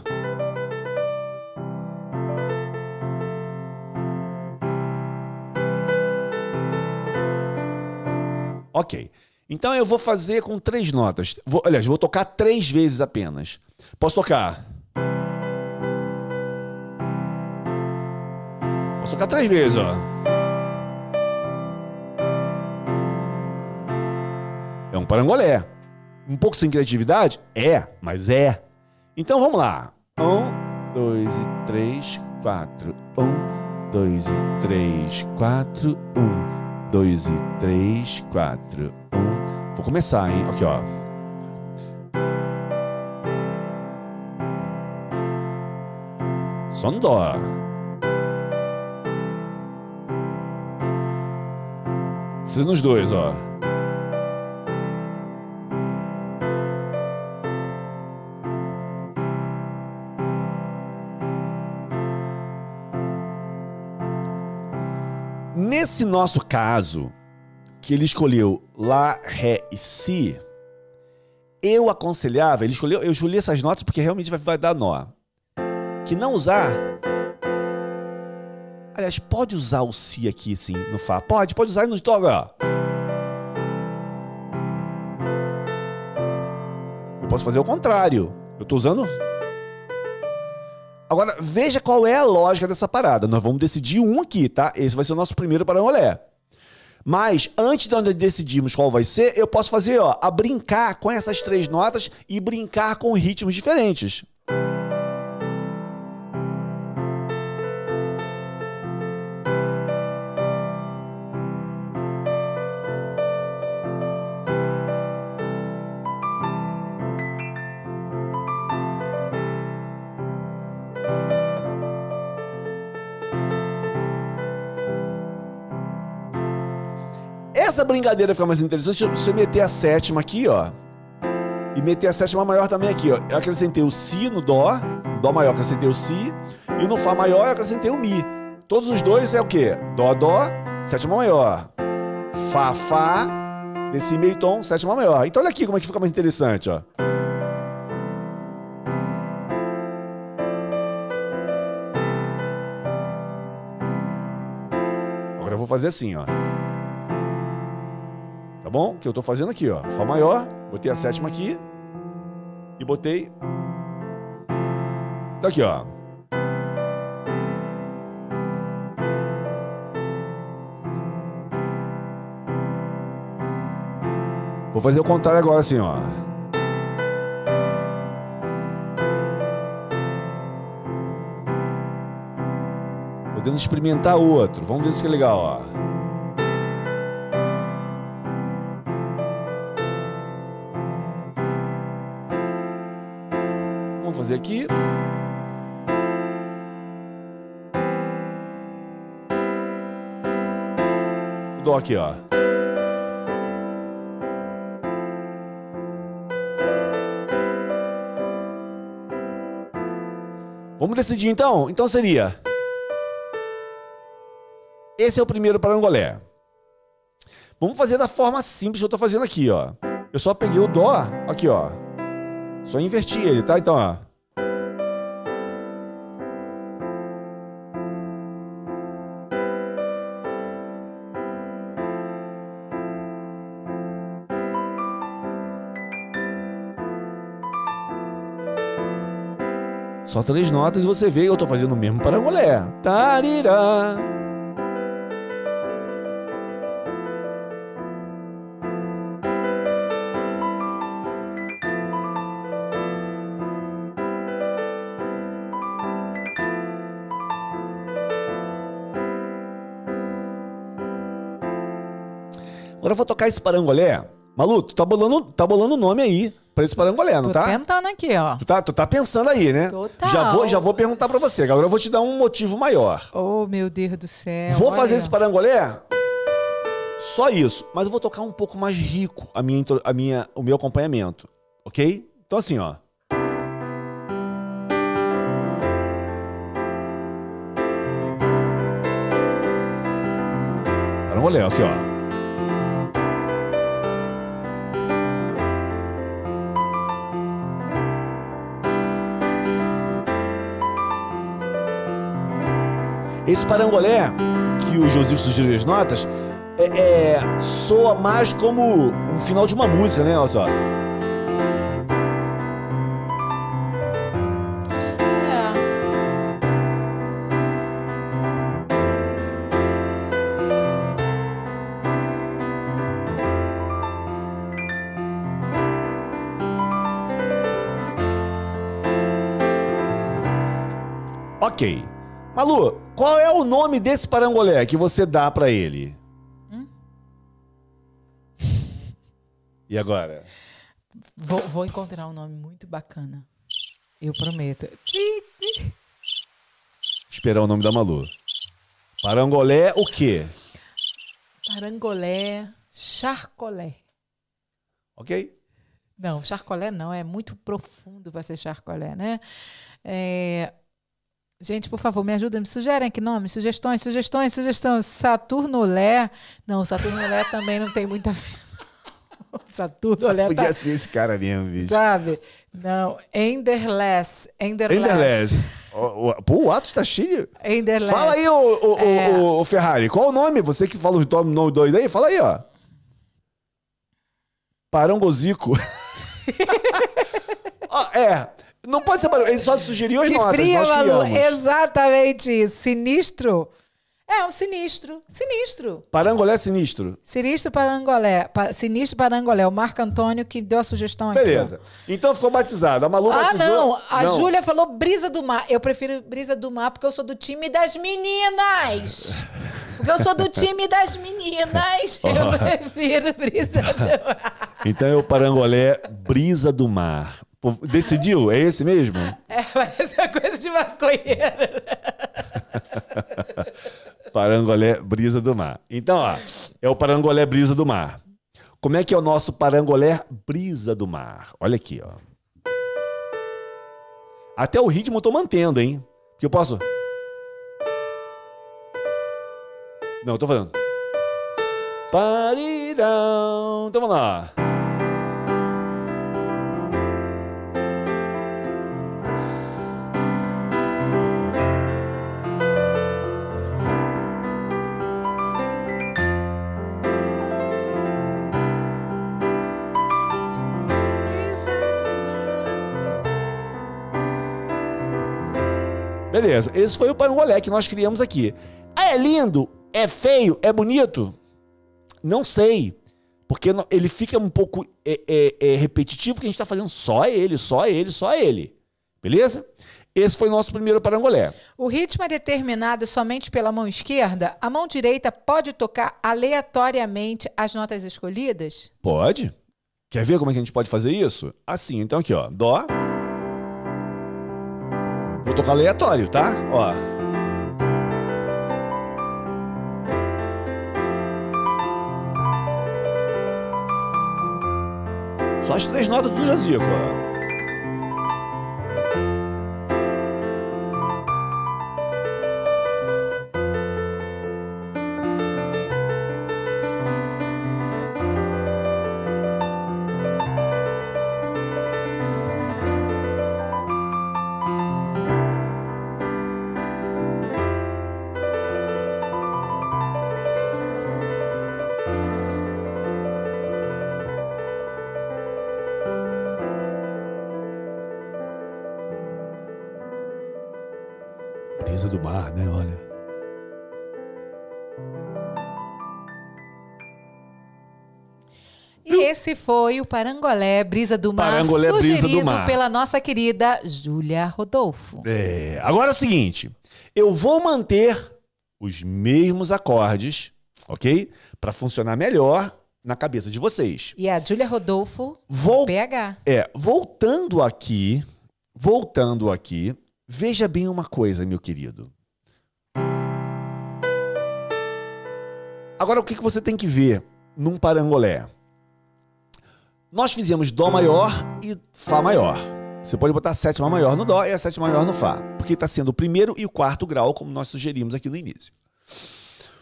Ok. Então eu vou fazer com três notas. Vou, aliás, vou tocar três vezes apenas. Posso tocar? Posso tocar três vezes, ó. É um parangolé. Um pouco sem criatividade? É, mas é. Então vamos lá. Um, dois e três, quatro. Um, dois e três, quatro. Um, dois e três, quatro. Um. Vou começar, hein? Aqui, ó. Só no dó. Fazendo os dois, ó. Nesse nosso caso, que ele escolheu Lá, Ré e Si, eu aconselhava, ele escolheu, eu escolhi essas notas porque realmente vai, vai dar nó. Que não usar. Aliás, pode usar o Si aqui, sim, no Fá. Pode, pode usar e no Dó, ó. Eu posso fazer o contrário. Eu tô usando Agora, veja qual é a lógica dessa parada. Nós vamos decidir um aqui, tá? Esse vai ser o nosso primeiro parangolé. Mas antes de nós decidirmos qual vai ser, eu posso fazer, ó, a brincar com essas três notas e brincar com ritmos diferentes. Essa brincadeira ficar mais interessante, você meter a sétima aqui, ó. E meter a sétima maior também aqui, ó. Eu acrescentei o Si no Dó, no Dó maior eu acrescentei o Si, e no Fá maior eu acrescentei o Mi. Todos os dois é o quê? Dó, Dó, sétima maior. Fá, Fá, nesse meio tom, sétima maior. Então olha aqui como é que fica mais interessante, ó. Agora eu vou fazer assim, ó bom? Que eu tô fazendo aqui, ó. Fá maior, botei a sétima aqui e botei. Tá aqui, ó. Vou fazer o contrário agora assim, ó. Podemos experimentar outro. Vamos ver se é legal, ó. Fazer aqui. O dó aqui, ó. Vamos decidir então? Então seria. Esse é o primeiro parangolé. Vamos fazer da forma simples que eu estou fazendo aqui, ó. Eu só peguei o dó, aqui, ó. Só inverti ele, tá? Então, ó. Só três notas e você vê, eu tô fazendo o mesmo para mulher. Tarira. Agora eu vou tocar esse parangolé. Malu, tu tá bolando, tá bolando o nome aí pra esse parangolé, não Tô tá? tentando aqui, ó. Tu tá, tu tá pensando aí, né? Total. Já vou, já vou perguntar pra você. Agora eu vou te dar um motivo maior. Oh, meu Deus do céu. vou olha. fazer esse parangolé só isso, mas eu vou tocar um pouco mais rico a minha, a minha, o meu acompanhamento, ok? Então assim, ó. Parangolé, aqui, ó. Esse parangolé que o José sugeriu as notas é, é, soa mais como um final de uma música, né? Olha só. É. Ok. Malu, o nome desse parangolé que você dá pra ele? Hum? E agora? Vou, vou encontrar um nome muito bacana. Eu prometo. Esperar o nome da Malu. Parangolé o quê? Parangolé, charcolé. Ok? Não, charcolé não, é muito profundo para ser charcolé, né? É, Gente, por favor, me ajudem, me sugerem aqui nomes, sugestões, sugestões, sugestões. Saturnolé. Não, Saturnolé também não tem muita. Saturnolé Podia tá, ser esse cara mesmo, bicho. sabe? Não, Enderless. Enderless. Enderless. O, o, pô, o Atos tá cheio. Enderless. Fala aí, ô, ô, É. ô, Ferrari. Qual o nome? Você que fala os nome nome doido aí, fala aí, ó. Parangozico. Ó, é. Não pode ser barulho. Ele só sugeriu as Que notas. fria, nós Malu. criamos. Exatamente isso. Sinistro. É, um sinistro. Sinistro. Parangolé sinistro. Sinistro Parangolé. Pa, sinistro Parangolé. O Marco Antônio que deu a sugestão aqui. Beleza. Então ficou batizado. A Malu Ah, batizou. não. A Júlia falou brisa do mar. Eu prefiro brisa do mar porque eu sou do time das meninas. Porque eu sou do time das meninas. Eu prefiro brisa do mar. Então é o parangolé brisa do mar. Decidiu? É esse mesmo? É, parece uma coisa de maconheiro. Parangolé brisa do mar. Então, ó, é o parangolé brisa do mar. Como é que é o nosso parangolé brisa do mar? Olha aqui, ó. Até o ritmo eu tô mantendo, hein? Que eu posso. Não, eu tô falando. Parirão. Então vamos lá. Beleza, esse foi o parangolé que nós criamos aqui. Ah, é lindo? É feio? É bonito? Não sei. Porque ele fica um pouco é, é, é, repetitivo, porque a gente está fazendo só ele, só ele, só ele. Beleza? Esse foi o nosso primeiro parangolé. O ritmo é determinado somente pela mão esquerda? A mão direita pode tocar aleatoriamente as notas escolhidas? Pode. Quer ver como é que a gente pode fazer isso? Assim, então aqui, ó. Dó. Vou tocar aleatório, tá? Ó. Só as três notas do Jazico, ó. Do mar, né? Olha. E esse foi o Parangolé Brisa do Mar, Parangolé Brisa do sugerido Mar. pela nossa querida Júlia Rodolfo. É, agora é o seguinte, eu vou manter os mesmos acordes, ok? Para funcionar melhor na cabeça de vocês. E a Júlia Rodolfo, Vou, PH. é, voltando aqui, voltando aqui, veja bem uma coisa, meu querido. Agora o que, você tem que ver num parangolé? Nós fizemos Dó maior e Fá maior. Você pode botar a sétima maior no Dó e a sétima maior no Fá, porque está sendo o primeiro e o quarto grau, como nós sugerimos aqui no início.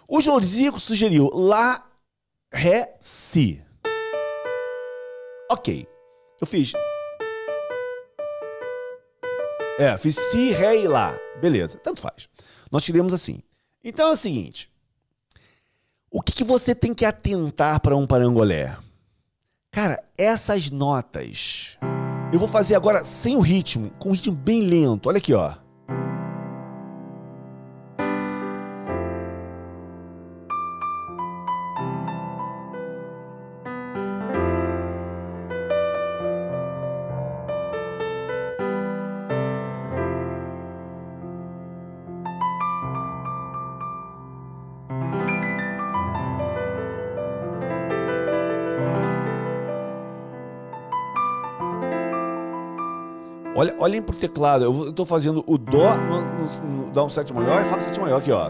O Jorzico sugeriu Lá, Ré, Si. Ok. Eu fiz. É, fiz Si, e Lá. Beleza, tanto faz. Nós tiramos assim. Então é o seguinte. O que, que você tem que atentar para um parangolé? Cara, essas notas. Eu vou fazer agora sem o ritmo, com um ritmo bem lento. Olha aqui, ó. Olha, olhem pro teclado. Eu estou fazendo o Dó no, no, no Dó um sétima maior e Fá no sétima maior aqui, ó.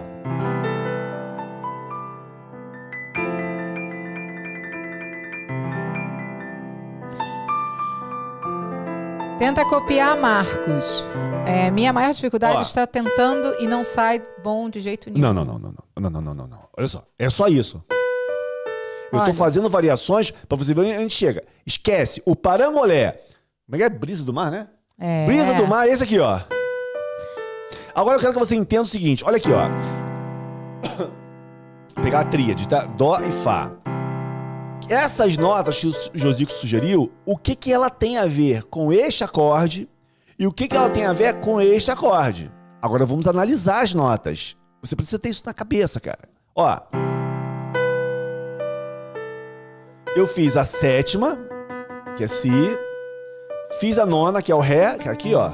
Tenta copiar, Marcos. É, minha maior dificuldade está tentando e não sai bom de jeito nenhum. Não, não, não, não, não, não, não, não, não. Olha só, é só isso. Eu tô Olha. fazendo variações para você ver onde a gente chega. Esquece o parangolé. Como é que é? Brisa do mar, né? É. Brisa do mar, esse aqui, ó. Agora eu quero que você entenda o seguinte, olha aqui, ó. Vou pegar a tríade, tá? Dó e Fá. Essas notas que o Josico sugeriu, o que que ela tem a ver com este acorde e o que que ela tem a ver com este acorde? Agora vamos analisar as notas. Você precisa ter isso na cabeça, cara. Ó. Eu fiz a sétima, que é Si. Fiz a nona, que é o Ré, é aqui, ó.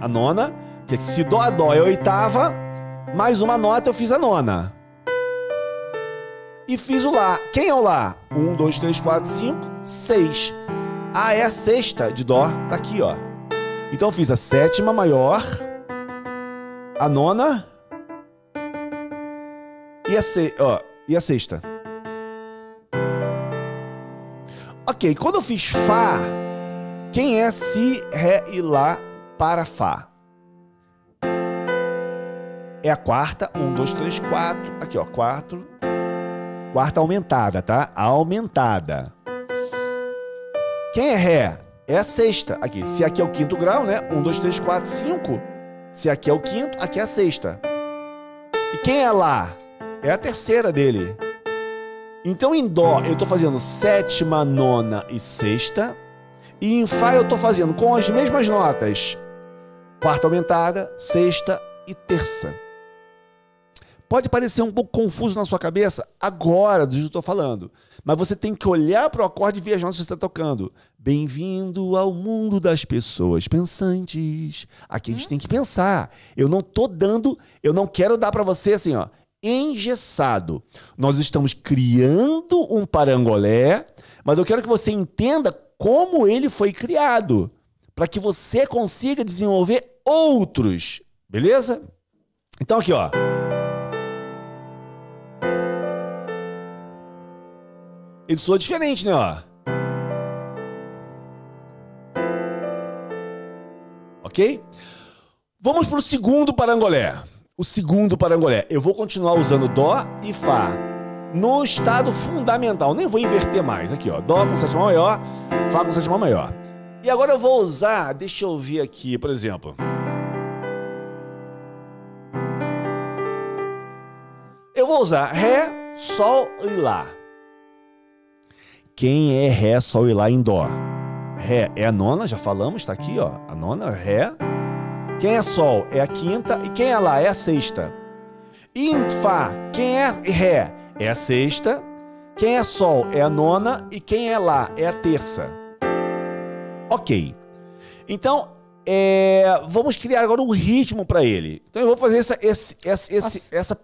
A nona, que é Se Dó, Dó é a oitava. Mais uma nota, eu fiz a nona. E fiz o Lá. Quem é o Lá? Um, dois, três, quatro, cinco, seis. Ah, é a sexta de Dó. Tá aqui, ó. Então eu fiz a sétima maior, a nona e a, se... ó, e a sexta. Ok, quando eu fiz Fá, quem é Si, Ré e Lá para Fá? É a quarta. Um, dois, três, quatro. Aqui, ó. Quatro. Quarta aumentada, tá? Aumentada. Quem é Ré? É a sexta. Aqui. Se aqui é o quinto grau, né? Um, dois, três, quatro, cinco. Se aqui é o quinto, aqui é a sexta. E quem é Lá? É a terceira dele. Então em Dó eu tô fazendo sétima, nona e sexta. E em Fá eu tô fazendo com as mesmas notas. Quarta aumentada, sexta e terça. Pode parecer um pouco confuso na sua cabeça agora do que eu estou falando, mas você tem que olhar para o acorde e ver as notas que você está tocando. Bem-vindo ao mundo das pessoas pensantes. Aqui a gente tem que pensar. Eu não tô dando, eu não quero dar para você assim, ó, engessado. Nós estamos criando um parangolé, mas eu quero que você entenda como ele foi criado, para que você consiga desenvolver outros, beleza? Então aqui, ó. Ele soa diferente, né, ó? Ok? Vamos pro segundo parangolé. O segundo parangolé. Eu vou continuar usando Dó e Fá. No estado fundamental. Nem vou inverter mais. Aqui, ó. Dó com sétima maior, Fá com sétima maior. E agora eu vou usar, deixa eu ver aqui, por exemplo. Eu vou usar Ré, Sol e Lá. Quem é Ré, Sol e Lá em Dó? Ré é a nona, já falamos, tá aqui, ó. A nona, Ré. Quem é Sol é a quinta e quem é Lá é a sexta. E em Fá, quem é Ré é a sexta. Quem é Sol é a nona e quem é Lá é a terça. Ok. Então, é, vamos criar agora um ritmo para ele. Então eu vou fazer essa, esse, esse, esse- essa.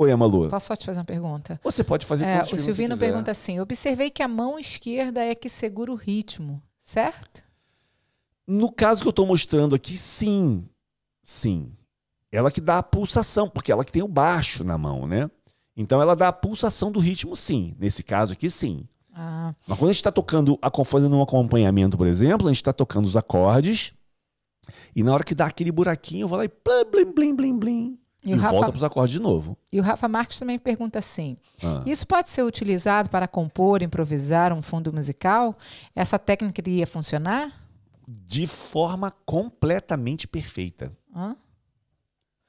Oi, Amalu. Posso só te fazer uma pergunta? Você pode fazer É, o Silvino pergunta assim: observei que a mão esquerda é que segura o ritmo, certo? No caso que eu estou mostrando aqui, sim. Sim. Ela que dá a pulsação, porque ela que tem o baixo na mão, né? Então ela dá a pulsação do ritmo, sim. Nesse caso aqui, sim. Ah, Mas quando a gente está tocando, fazendo um acompanhamento, por exemplo, a gente está tocando os acordes. E na hora que dá aquele buraquinho, eu vou lá e blim, blim, blim, blim, blim. E E, Rafa- volta para os acordes de novo. e o Rafa Marques também pergunta assim: Ah. isso pode ser utilizado para compor, improvisar um fundo musical? Essa técnica iria funcionar? De forma completamente perfeita. Hã?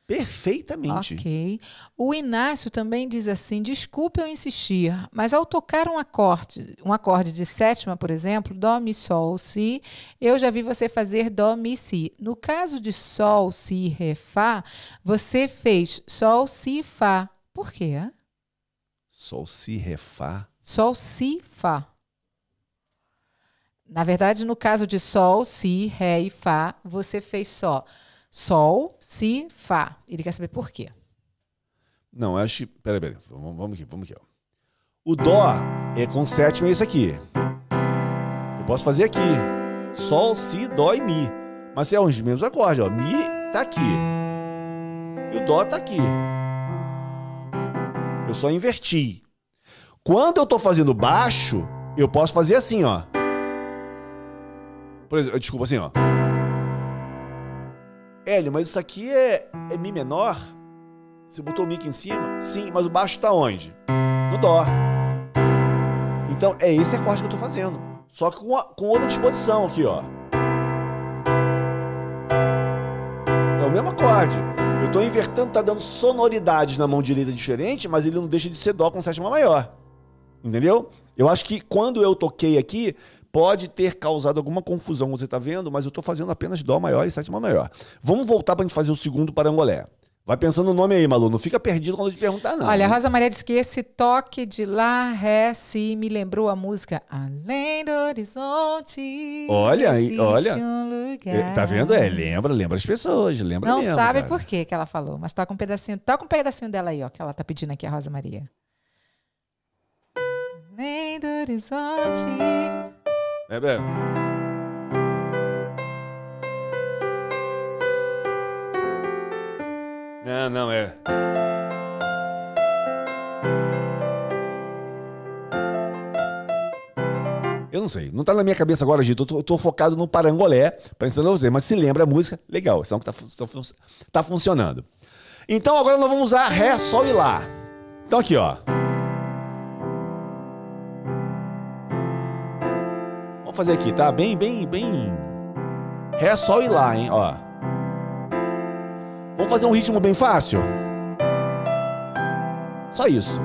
Perfeitamente. Ok. O Inácio também diz assim: desculpe eu insistir, mas ao tocar um acorde, um acorde de sétima, por exemplo, Dó, Mi, Sol, Si, eu já vi você fazer Dó, Mi, Si. No caso de Sol, Si, Ré, Fá, você fez Sol, Si, Fá. Por quê? Sol, Si, Ré, Fá. Sol, Si, Fá. Na verdade, no caso de Sol, Si, Ré e Fá, você fez só Sol, Si, Fá. Ele quer saber por quê. Não, eu acho que. Peraí, peraí. Vamos, vamos aqui, vamos aqui. Ó. O Dó é com sétima, é esse aqui. Eu posso fazer aqui. Sol, Si, Dó e Mi. Mas é os mesmos acordes, ó. Mi tá aqui. E o Dó tá aqui. Eu só inverti. Quando eu tô fazendo baixo, eu posso fazer assim, ó. Por exemplo, desculpa, assim, ó. Hélio, mas isso aqui é, é Mi menor? Você botou o Mi aqui em cima? Sim, mas o baixo tá onde? No Dó. Então é esse acorde que eu tô fazendo. Só que com, a, com outra disposição aqui, ó. É o mesmo acorde. Eu tô invertendo, tá dando sonoridades na mão direita diferente, mas ele não deixa de ser Dó com sétima maior. Entendeu? Eu acho que quando eu toquei aqui, pode ter causado alguma confusão, você está vendo, mas eu estou fazendo apenas Dó maior e sétima maior. Vamos voltar para a gente fazer o segundo parangolé. Vai pensando no nome aí, Malu. Não fica perdido quando te perguntar, não. Olha, a Rosa Maria disse que esse toque de Lá, Ré, Si me lembrou a música Além do Horizonte. Olha aí, olha. Um lugar. Tá vendo? É, lembra, lembra as pessoas, lembra Não mesmo, sabe cara. por que que ela falou, mas toca um pedacinho, toca um pedacinho dela aí, ó, que ela tá pedindo aqui a Rosa Maria. Além do horizonte. É, é. Não, não, é. Eu não sei, não tá na minha cabeça agora, Gito. Eu tô, tô focado no parangolé, pensando você, mas se lembra a música, legal, senão que tá, tá funcionando. Então agora nós vamos usar Ré, Sol e Lá. Então aqui, ó. Fazer aqui, tá? Bem, bem, bem. Ré, Sol e Lá, hein? Ó. Vamos fazer um ritmo bem fácil? Só isso.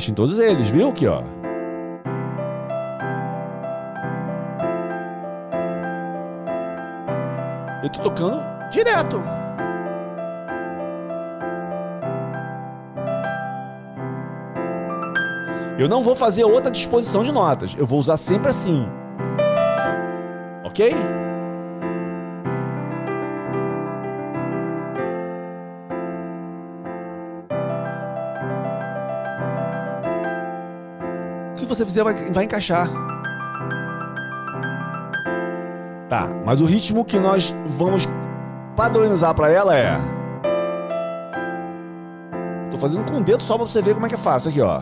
Encaixa em todos eles, viu? Aqui, ó. Eu tô tocando direto. Eu não vou fazer outra disposição de notas. Eu vou usar sempre assim. Ok? Você fizer, vai, vai encaixar. Tá, mas o ritmo que nós vamos padronizar para ela é. Tô fazendo com o dedo só pra você ver como é que é fácil aqui. Ó.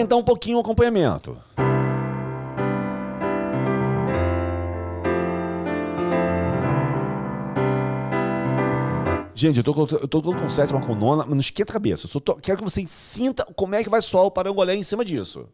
Vou incrementar um pouquinho o acompanhamento. Gente, eu tô, eu tô com sétima com nona, mas não esquenta a cabeça. Eu tô- quero que você sinta como é que vai soar o parangolé em cima disso.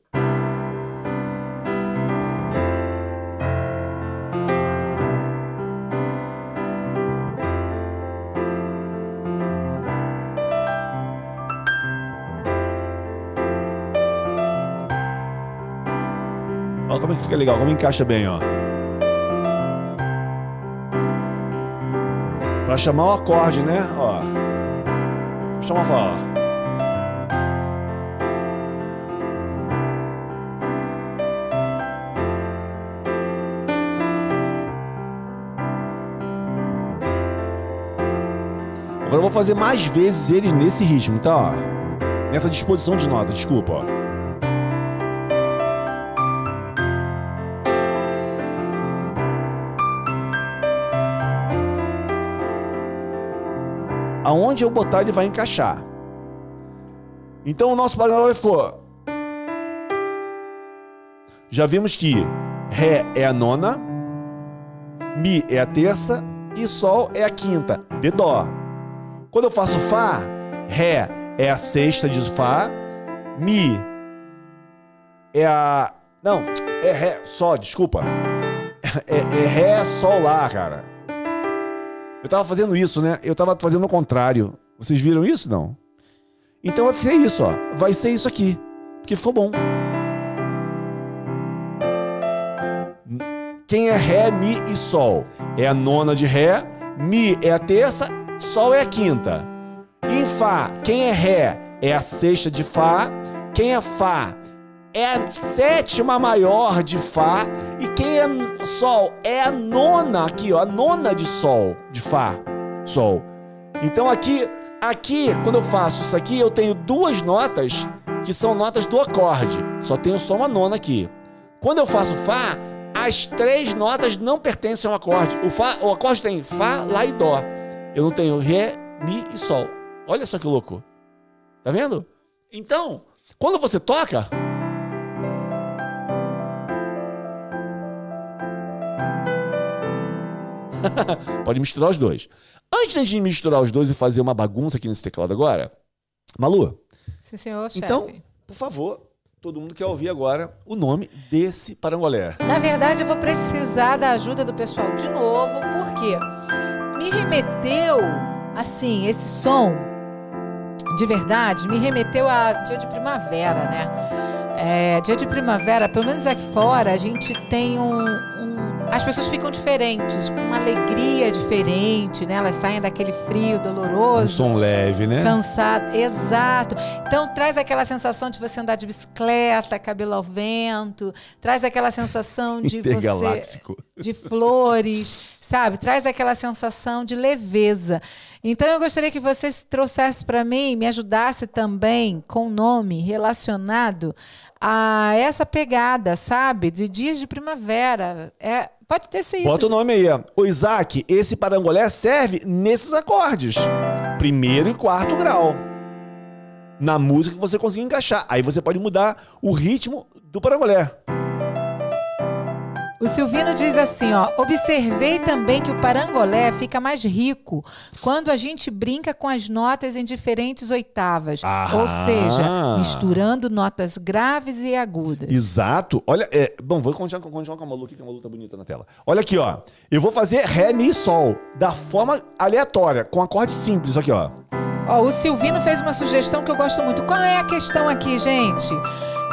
Olha como é que fica legal, como encaixa bem, ó. Pra chamar o acorde, né? Ó. Chama fala. Agora eu vou fazer mais vezes eles nesse ritmo, tá? Nessa disposição de nota. desculpa, ó. Aonde eu botar ele vai encaixar. Então o nosso paranauê ficou. Já vimos que Ré é a nona, Mi é a terça e Sol é a quinta, de Dó. Quando eu faço Fá, Ré é a sexta de Fá, Mi é a. Não, é Ré, Sol, desculpa. É, é Ré, Sol, Lá, cara. Eu tava fazendo isso, né? Eu tava fazendo o contrário. Vocês viram isso? Não? Então vai ser isso, ó. Vai ser isso aqui. Porque ficou bom. Quem é Ré, Mi e Sol? É a nona de Ré, Mi é a terça, Sol é a quinta. Em Fá, quem é Ré? É a sexta de Fá. Quem é Fá? É a sétima maior de Fá. E quem é Sol? É a nona aqui, ó. A nona de Sol, de Fá. Sol. Então aqui, aqui, quando eu faço isso aqui, eu tenho duas notas que são notas do acorde. Só tenho só uma nona aqui. Quando eu faço Fá, as três notas não pertencem ao acorde. O, Fá, o acorde tem Fá, Lá e Dó. Eu não tenho Ré, Mi e Sol. Olha só que louco. Tá vendo? Então, quando você toca. Pode misturar os dois. Antes de misturar os dois e fazer uma bagunça aqui nesse teclado agora, Malu. Sim, senhor, chefe. Então, por favor, todo mundo quer ouvir agora o nome desse parangolé. Na verdade, eu vou precisar da ajuda do pessoal de novo, porque me remeteu, assim, esse som, de verdade, me remeteu a dia de primavera, né? É, dia de primavera, pelo menos aqui fora, a gente tem um, um as pessoas ficam diferentes, com uma alegria diferente, né? Elas saem daquele frio doloroso. Um som leve, né? Cansado, exato. Então traz aquela sensação de você andar de bicicleta, cabelo ao vento, traz aquela sensação de você de flores, sabe? Traz aquela sensação de leveza. Então eu gostaria que vocês trouxessem para mim, me ajudasse também com o nome relacionado a essa pegada, sabe? De dias de primavera. É, pode ter sido isso. Bota o nome aí. O Isaac, esse parangolé serve nesses acordes. Primeiro e quarto grau. Na música que você conseguir encaixar. Aí você pode mudar o ritmo do parangolé. O Silvino diz assim, ó, observei também que o parangolé fica mais rico quando a gente brinca com as notas em diferentes oitavas, ah. ou seja, misturando notas graves e agudas. Exato. Olha, é, bom, vou continuar, continuar com a Malu aqui, que a Malu tá bonita na tela. Olha aqui, ó. Eu vou fazer Ré, Mi, Sol, da forma aleatória, com acorde simples aqui, ó. Ó, o Silvino fez uma sugestão que eu gosto muito. Qual é a questão aqui, gente?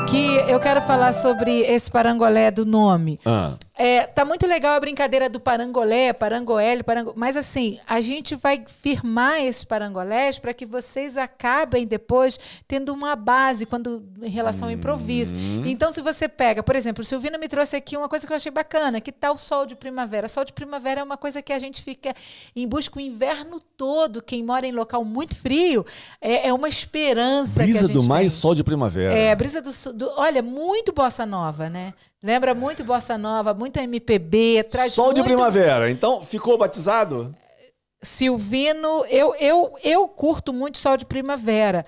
Que eu quero falar sobre esse parangolé do nome. Ah. É, tá muito legal a brincadeira do parangolé, parangoel, parango... mas assim, a gente vai firmar esses parangolés para que vocês acabem depois tendo uma base quando em relação ao improviso. Uhum. Então, se você pega, por exemplo, o Silvino me trouxe aqui uma coisa que eu achei bacana, que tal tá o sol de primavera? Sol de primavera é uma coisa que a gente fica em busca o inverno todo. Quem mora em local muito frio é, é uma esperança brisa que a gente do mais tem. sol de primavera. É, brisa do, do olha, muito bossa nova, né? Lembra muito bossa nova, muito MPB, traz Sol muito... de primavera. Então, ficou batizado? Silvino, eu, eu, eu curto muito Sol de Primavera.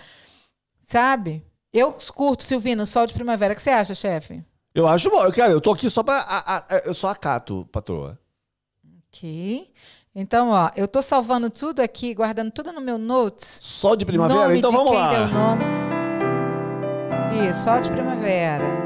Sabe? Eu curto, Silvino, Sol de Primavera. O que você acha, chefe? Eu acho bom. Cara, eu tô aqui só pra. A, a, eu só acato, patroa. Ok. Então, ó, eu tô salvando tudo aqui, guardando tudo no meu notes. Sol de primavera? Nome então de vamos quem lá. Deu nome. Isso, sol de primavera.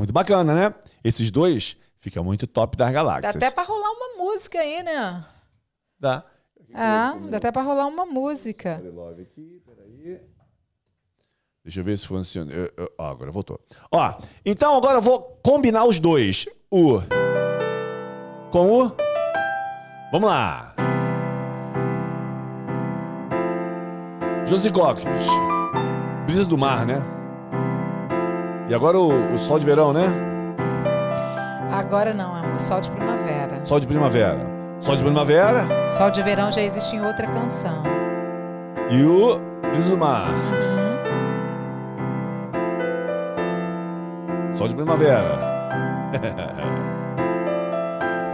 Muito bacana, né? Esses dois ficam muito top das galáxias. Dá até pra rolar uma música aí, né? Dá. Ah, dá até pra rolar uma música. Aqui, peraí. Deixa eu ver se funciona. Eu, eu, ó, agora voltou. Ó, então agora eu vou combinar os dois. O com o Vamos lá. Josi Gomes. Brisa do mar, né? E agora o, o sol de verão, né? Agora não, é um sol de primavera. Sol de primavera. Sol de primavera Sol de verão já existe em outra canção. e o Brisa do mar. Uhum. Sol de primavera.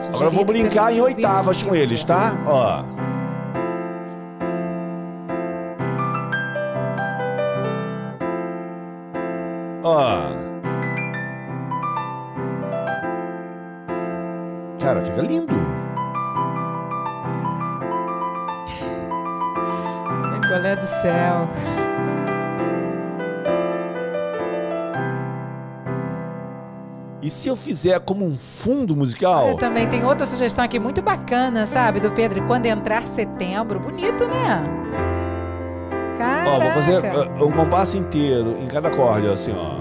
Agora eu vou Sugerido brincar em oitavas com eles, tá? Ó. Ó. Cara, fica lindo. Golé do céu. E se eu fizer como um fundo musical? Olha, também tem outra sugestão aqui muito bacana, sabe? Do Pedro. Quando entrar setembro. Bonito, né? Caraca. Ó, vou fazer uh, um compasso inteiro em cada acorde, assim, ó.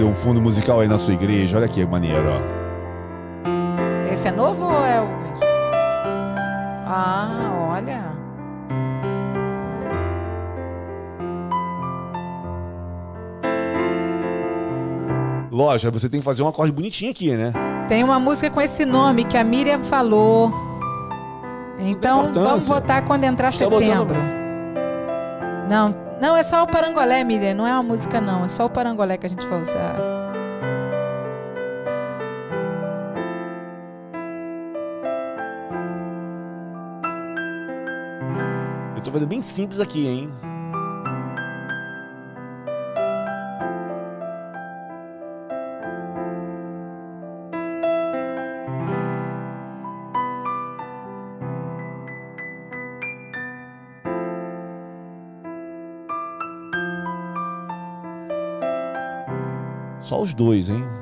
Fazer um fundo musical aí na sua igreja. Olha que maneiro, ó. Esse é novo ou é o mesmo? Ah, olha. Aí você tem que fazer um acorde bonitinho aqui, né? Tem uma música com esse nome que a Miriam falou. Então vamos votar quando entrar Você tá botando- setembro. Não, não, é só o parangolé, Miriam. Não é uma música, não. É só o parangolé que a gente vai usar. Eu tô fazendo bem simples aqui, hein? Os dois, hein?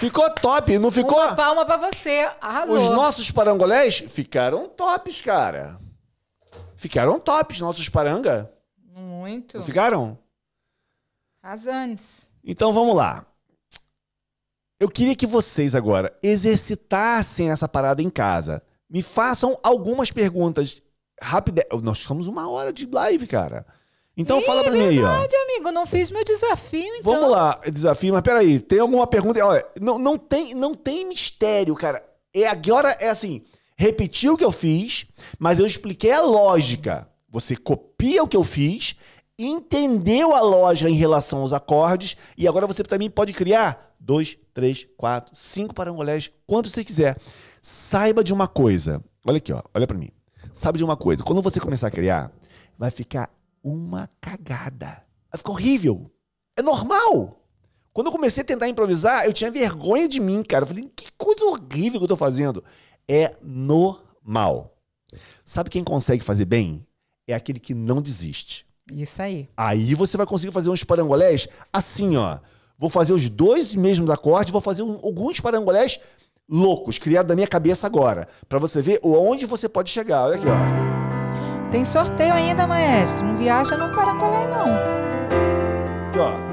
Ficou top, não ficou? uma palma pra você. Arrasou. Os nossos parangolés ficaram tops, cara. Ficaram tops, nossos paranga. Muito. Não ficaram? Arrasantes. Então vamos lá. Eu queria que vocês agora exercitassem essa parada em casa. Me façam algumas perguntas rápidas. Nós estamos uma hora de live, cara. Então Ih, fala pra mim aí, ó. Verdade, amigo. Não fiz meu desafio, então. Vamos lá, desafio, mas peraí, tem alguma pergunta? Olha, não, não, tem, não tem mistério, cara. É agora é assim, repetir o que eu fiz, mas eu expliquei a lógica. Você copia o que eu fiz, entendeu a lógica em relação aos acordes, e agora você também pode criar dois, três, quatro, cinco parangolés, quanto você quiser. Saiba de uma coisa. Olha aqui, ó. Olha pra mim. Saiba de uma coisa. Quando você começar a criar, vai ficar uma cagada. Vai ficar horrível. É normal. Quando eu comecei a tentar improvisar, eu tinha vergonha de mim, cara. Eu falei, que coisa horrível que eu tô fazendo. É normal. Sabe quem consegue fazer bem? É aquele que não desiste. Isso aí. Aí você vai conseguir fazer uns parangolés assim, ó. Vou fazer os dois mesmos acordes, vou fazer um- alguns parangolés loucos, criados da minha cabeça agora. Pra você ver onde você pode chegar. Olha aqui, ó. Tem sorteio ainda, maestro. Não viaja no Paracolé, não. Aqui, ó.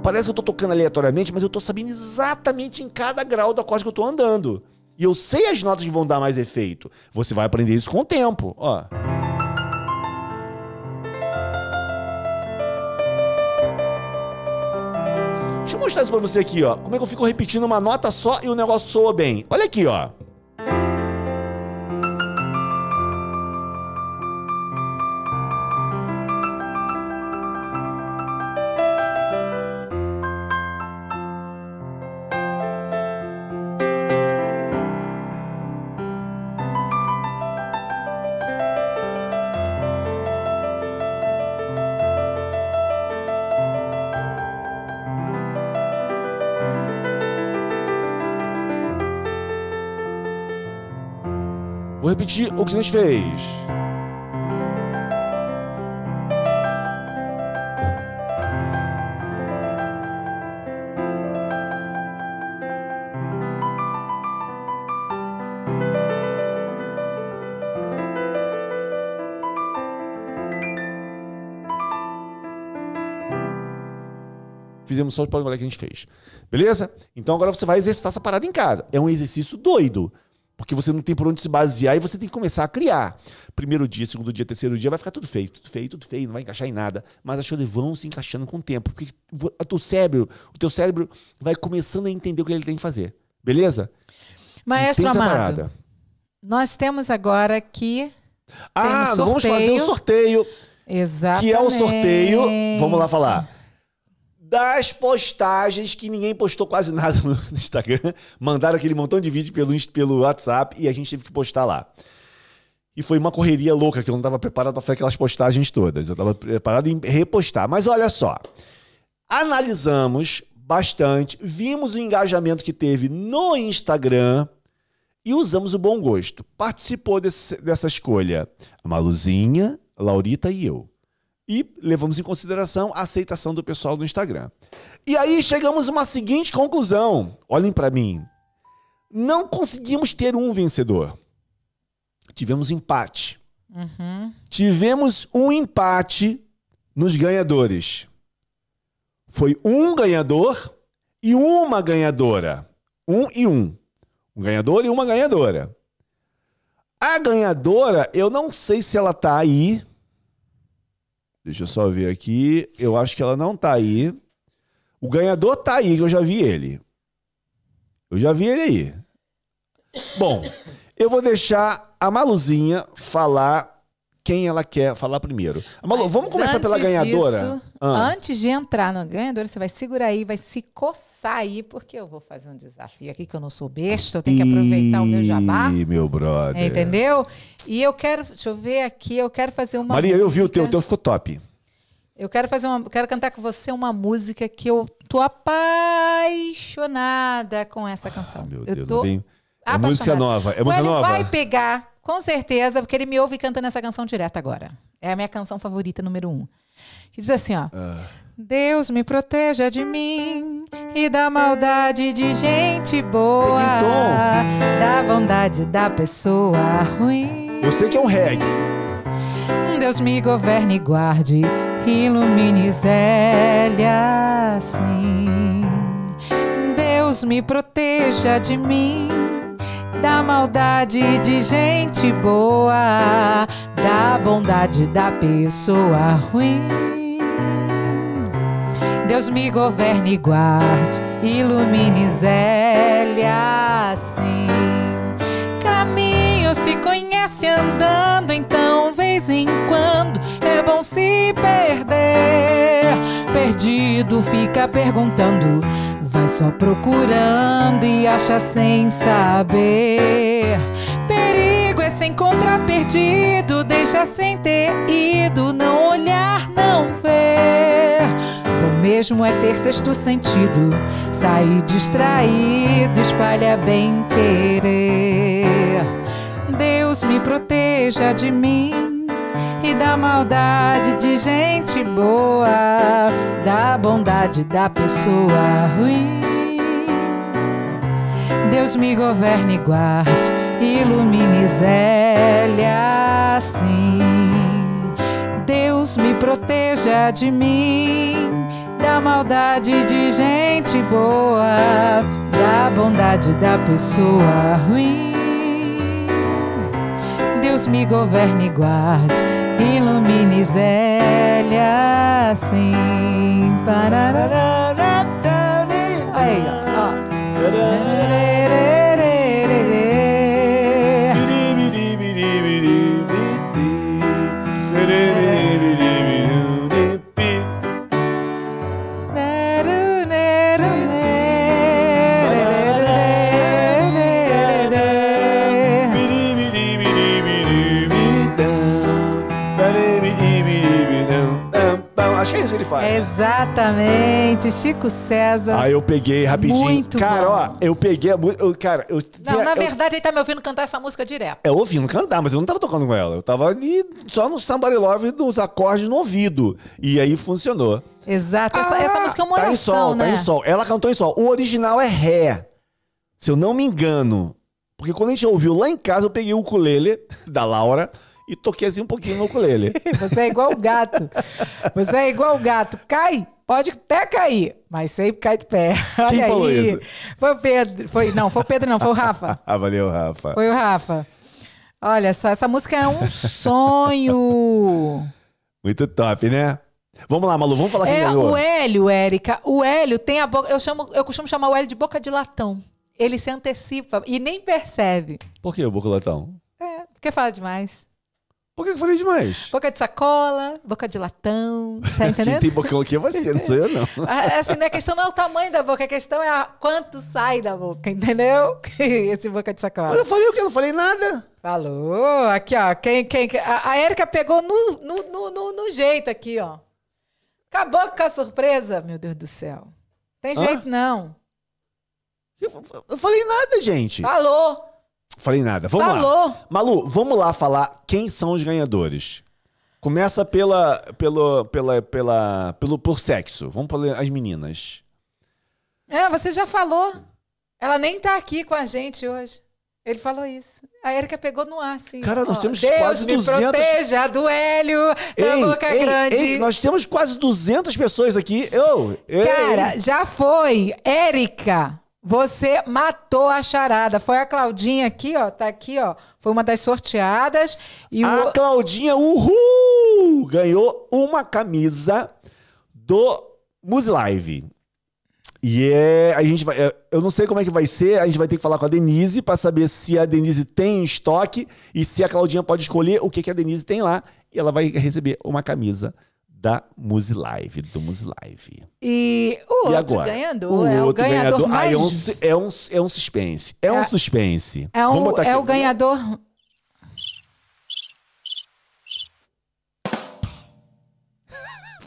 Parece que eu tô tocando aleatoriamente, mas eu tô sabendo exatamente em cada grau do acorde que eu tô andando. E eu sei as notas que vão dar mais efeito. Você vai aprender isso com o tempo, ó. Deixa eu mostrar isso pra você aqui, ó. Como é que eu fico repetindo uma nota só e o negócio soa bem. Olha aqui, ó. Repetir o que a gente fez. Fizemos só o que a gente fez. Beleza? Então agora você vai exercitar essa parada em casa. É um exercício doido. Porque você não tem por onde se basear e você tem que começar a criar. Primeiro dia, segundo dia, terceiro dia, vai ficar tudo feio, tudo feio, tudo feio, não vai encaixar em nada. Mas as coisas vão se encaixando com o tempo. Porque o teu cérebro, o teu cérebro vai começando a entender o que ele tem que fazer. Beleza? Maestro amado, parada. nós temos agora que. Ah, um vamos fazer o sorteio. sorteio. Exatamente. Que é o sorteio. Vamos lá falar. Das postagens que ninguém postou quase nada no Instagram. Mandaram aquele montão de vídeo pelo, pelo WhatsApp e a gente teve que postar lá. E foi uma correria louca que eu não estava preparado para fazer aquelas postagens todas. Eu estava preparado em repostar. Mas olha só. Analisamos bastante, vimos o engajamento que teve no Instagram e usamos o bom gosto. Participou desse- dessa escolha a Maluzinha, Laurita e eu. E levamos em consideração a aceitação do pessoal do Instagram. E aí chegamos a uma seguinte conclusão. Olhem para mim. Não conseguimos ter um vencedor. Tivemos empate. Uhum. Tivemos um empate nos ganhadores. Foi um ganhador e uma ganhadora. Um e um. Um ganhador e uma ganhadora. A ganhadora, eu não sei se ela tá aí. Deixa eu só ver aqui. Eu acho que ela não tá aí. O ganhador tá aí, que eu já vi ele. Eu já vi ele aí. Bom, eu vou deixar a Maluzinha falar quem ela quer falar primeiro. Malu, vamos começar pela ganhadora? disso, Ah. Antes de entrar no ganhador, você vai segurar aí, vai se coçar aí, porque eu vou fazer um desafio aqui que eu não sou besta, eu tenho que aproveitar o meu jabá. Ih, meu brother. Entendeu? E eu quero, deixa eu ver aqui, eu quero fazer uma Maria, eu vi o teu, o música- teu ficou top. Eu quero fazer uma, quero cantar com você uma música que eu tô apaixonada com essa canção. Ah, meu eu Deus, tô não vem. É música nova. É música ele nova. vai pegar, com certeza, porque ele me ouve cantando essa canção direto agora. É a minha canção favorita, número um. Que diz assim, ó. Ah. Deus me proteja de mim e da maldade de gente boa, Peguei da bondade da pessoa ruim. Eu sei que é um reggae. Deus me governe e guarde, ilumine Zélia assim. Deus me proteja de mim, da maldade de gente boa, da bondade da pessoa ruim. Deus me governe e guarde, ilumine Zélia assim. Caminho se conhece andando, então, vez em quando, é bom se perder. Perdido fica perguntando, vai só procurando e acha sem saber. Perigo é se encontrar perdido, deixa sem ter ido, não olhar, não ver. Bom mesmo é ter sexto sentido, sair distraído, espalha bem querer. Deus me proteja de mim e da maldade de gente boa, da bondade da pessoa ruim. Deus me governe e guarde, ilumine Zélia assim. Deus me proteja de mim, da maldade de gente boa, da bondade da pessoa ruim. Deus me governe e guarde, Zélia assim. Parará. Aí, ó. Exatamente, Chico César. Aí eu peguei rapidinho. Muito cara, bom. ó, eu peguei a música. Cara, eu. Não, na eu- verdade, ele tá me ouvindo cantar essa música direto. Eu ouvindo cantar, mas eu não tava tocando com ela. Eu tava ali só no Somebody Love, nos acordes no ouvido. E aí funcionou. Exato, essa, essa música é uma tá em oração, sol, né? tá em sol. Ela cantou em sol. O original é ré. Se eu não me engano. Porque quando a gente ouviu lá em casa, eu peguei o ukulele da Laura e toquei assim um pouquinho no ukulele. Você é igual o gato. Você é igual o gato. Cai, pode até cair, mas sempre cai de pé. Olha Quem aí. falou isso? Foi o Pedro. Foi, não, foi o Pedro, não, foi o Rafa. ah, valeu, Rafa. Foi o Rafa. Olha só, essa música é um sonho. Muito top, né? Vamos lá, Malu, vamos falar quem É ganhou. o Hélio, Érica. O Hélio tem a boca. Eu, chamo, eu costumo chamar o Hélio de boca de latão. Ele se antecipa e nem percebe. Por que o bocolatão? É, porque fala demais. Por que eu falei demais? Boca de sacola, boca de latão. Tá Quem entendendo? tem bocão aqui é você, não sou eu, não. Ah, Assim, não é questão não é o tamanho da boca, a questão é a quanto sai da boca, entendeu? Esse boca de Mas sacola. eu falei o quê? Eu não falei nada. Falou. Aqui, ó. Quem, quem, a, a Érica pegou no, no, no, no- no jeito aqui, ó. Acabou com a surpresa, meu Deus do céu. Tem Hã? jeito, não. Eu, eu falei nada, gente. Falou. Falei nada. Vamos lá. Falou. Malu, vamos lá falar quem são os ganhadores. Começa pela, pelo, pela, pela, pelo, por sexo. Vamos falar as meninas. É, você já falou. Ela nem tá aqui com a gente hoje. Ele falou isso. A Erika pegou no ar, assim. Cara, nós Ó, temos Deus quase me 200 proteja do Hélio, da boca ei, grande. ei, nós temos quase 200 pessoas aqui. Eu, ei. Cara, já foi. Érica, você matou a charada. Foi a Claudinha aqui, ó. Tá aqui, ó. Foi uma das sorteadas. E A o... Claudinha, uhul! Ganhou uma camisa do Muse Live. E é, a gente vai, é, eu não sei como é que vai ser, a gente vai ter que falar com a Denise para saber se a Denise tem em estoque e se a Claudinha pode escolher o que, que a Denise tem lá. E ela vai receber uma camisa da Muse Live, do Muse Live. E o e outro agora? ganhador é o outro ganhador Ah, mais... é, um, é, um, é um suspense. É, um É- suspense. É, um, botar é aqui. o ganhador...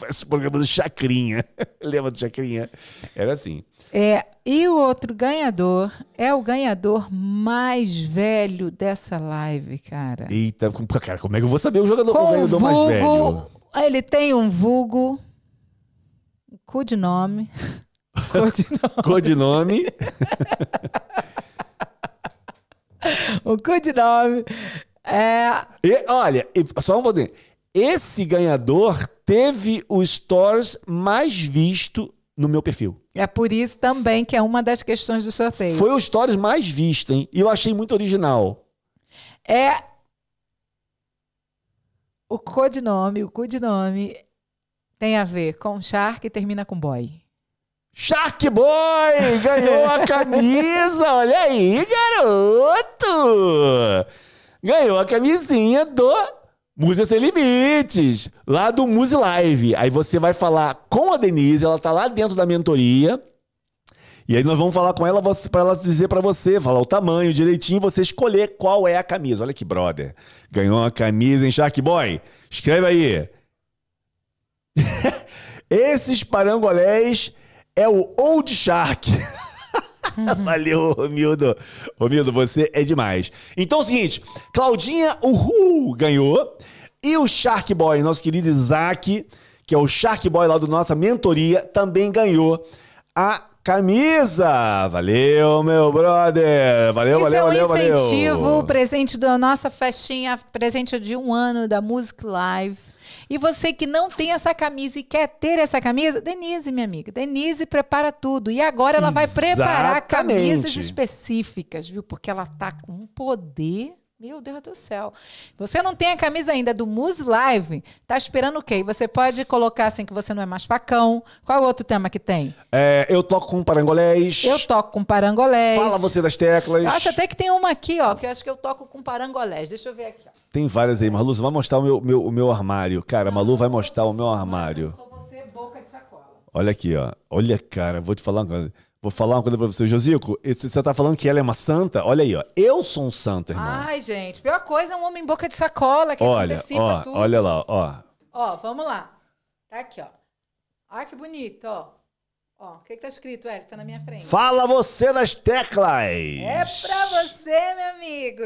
Parece o programa do Chacrinha. Lembra do Chacrinha? Era assim. É, e o outro ganhador é o ganhador mais velho dessa live, cara. Eita, cara, como é que eu vou saber o jogador o ganhador mais velho? Ele tem um vulgo... Um codinome. Codinome. Codinome. O codinome. É... E, olha, só um pouquinho. Esse ganhador teve o stories mais visto no meu perfil. É por isso também que é uma das questões do sorteio. Foi o stories mais visto, hein? E eu achei muito original. É o codinome, o codinome tem a ver com Shark e termina com boy. Shark Boy ganhou a camisa, olha aí, garoto! Ganhou a camisinha do Música Sem Limites, lá do Muse Live. Aí você vai falar com a Denise, ela tá lá dentro da mentoria. E aí nós vamos falar com ela para ela dizer para você, falar o tamanho direitinho, você escolher qual é a camisa. Olha que brother. Ganhou uma camisa em Shark Boy. Escreve aí. Esses parangolés é o Old Shark. Valeu, Romildo. Romildo, você é demais. Então é o seguinte, Claudinha Uhul ganhou. E o Shark Boy, nosso querido Isaac, que é o Shark Boy lá do nossa mentoria, também ganhou a camisa. Valeu, meu brother. Valeu, Isso valeu, é um valeu, valeu. incentivo, presente da nossa festinha, presente de um ano da Music Live. E você que não tem essa camisa e quer ter essa camisa, Denise, minha amiga, Denise prepara tudo. E agora ela vai preparar camisas específicas, viu? Porque ela tá com um poder. Meu Deus do céu. Você não tem a camisa ainda do Muse Live, tá esperando o quê? Você pode colocar assim que você não é mais facão. Qual é o outro tema que tem? É, eu toco com parangolés. Eu toco com parangolés. Fala você das teclas. Eu acho até que tem uma aqui, ó, que eu acho que eu toco com parangolés. Deixa eu ver aqui, ó. Tem várias aí. Malu, você vai mostrar o meu, meu- o meu armário. Cara, Malu vai mostrar o meu armário. Sou você, boca de sacola. Olha aqui, ó. Olha, cara, vou te falar uma coisa. Vou falar uma coisa pra você. Josico, você tá falando que ela é uma santa? Olha aí, ó. Eu sou um santo, irmão. Ai, gente, pior coisa é um homem boca de sacola que olha, ó, tudo. olha lá, ó. Ó, vamos lá. Tá aqui, ó. Olha que bonito, ó. Ó, o que, que tá escrito, Hélio? Tá na minha frente. Fala você das teclas! É pra você, meu amigo.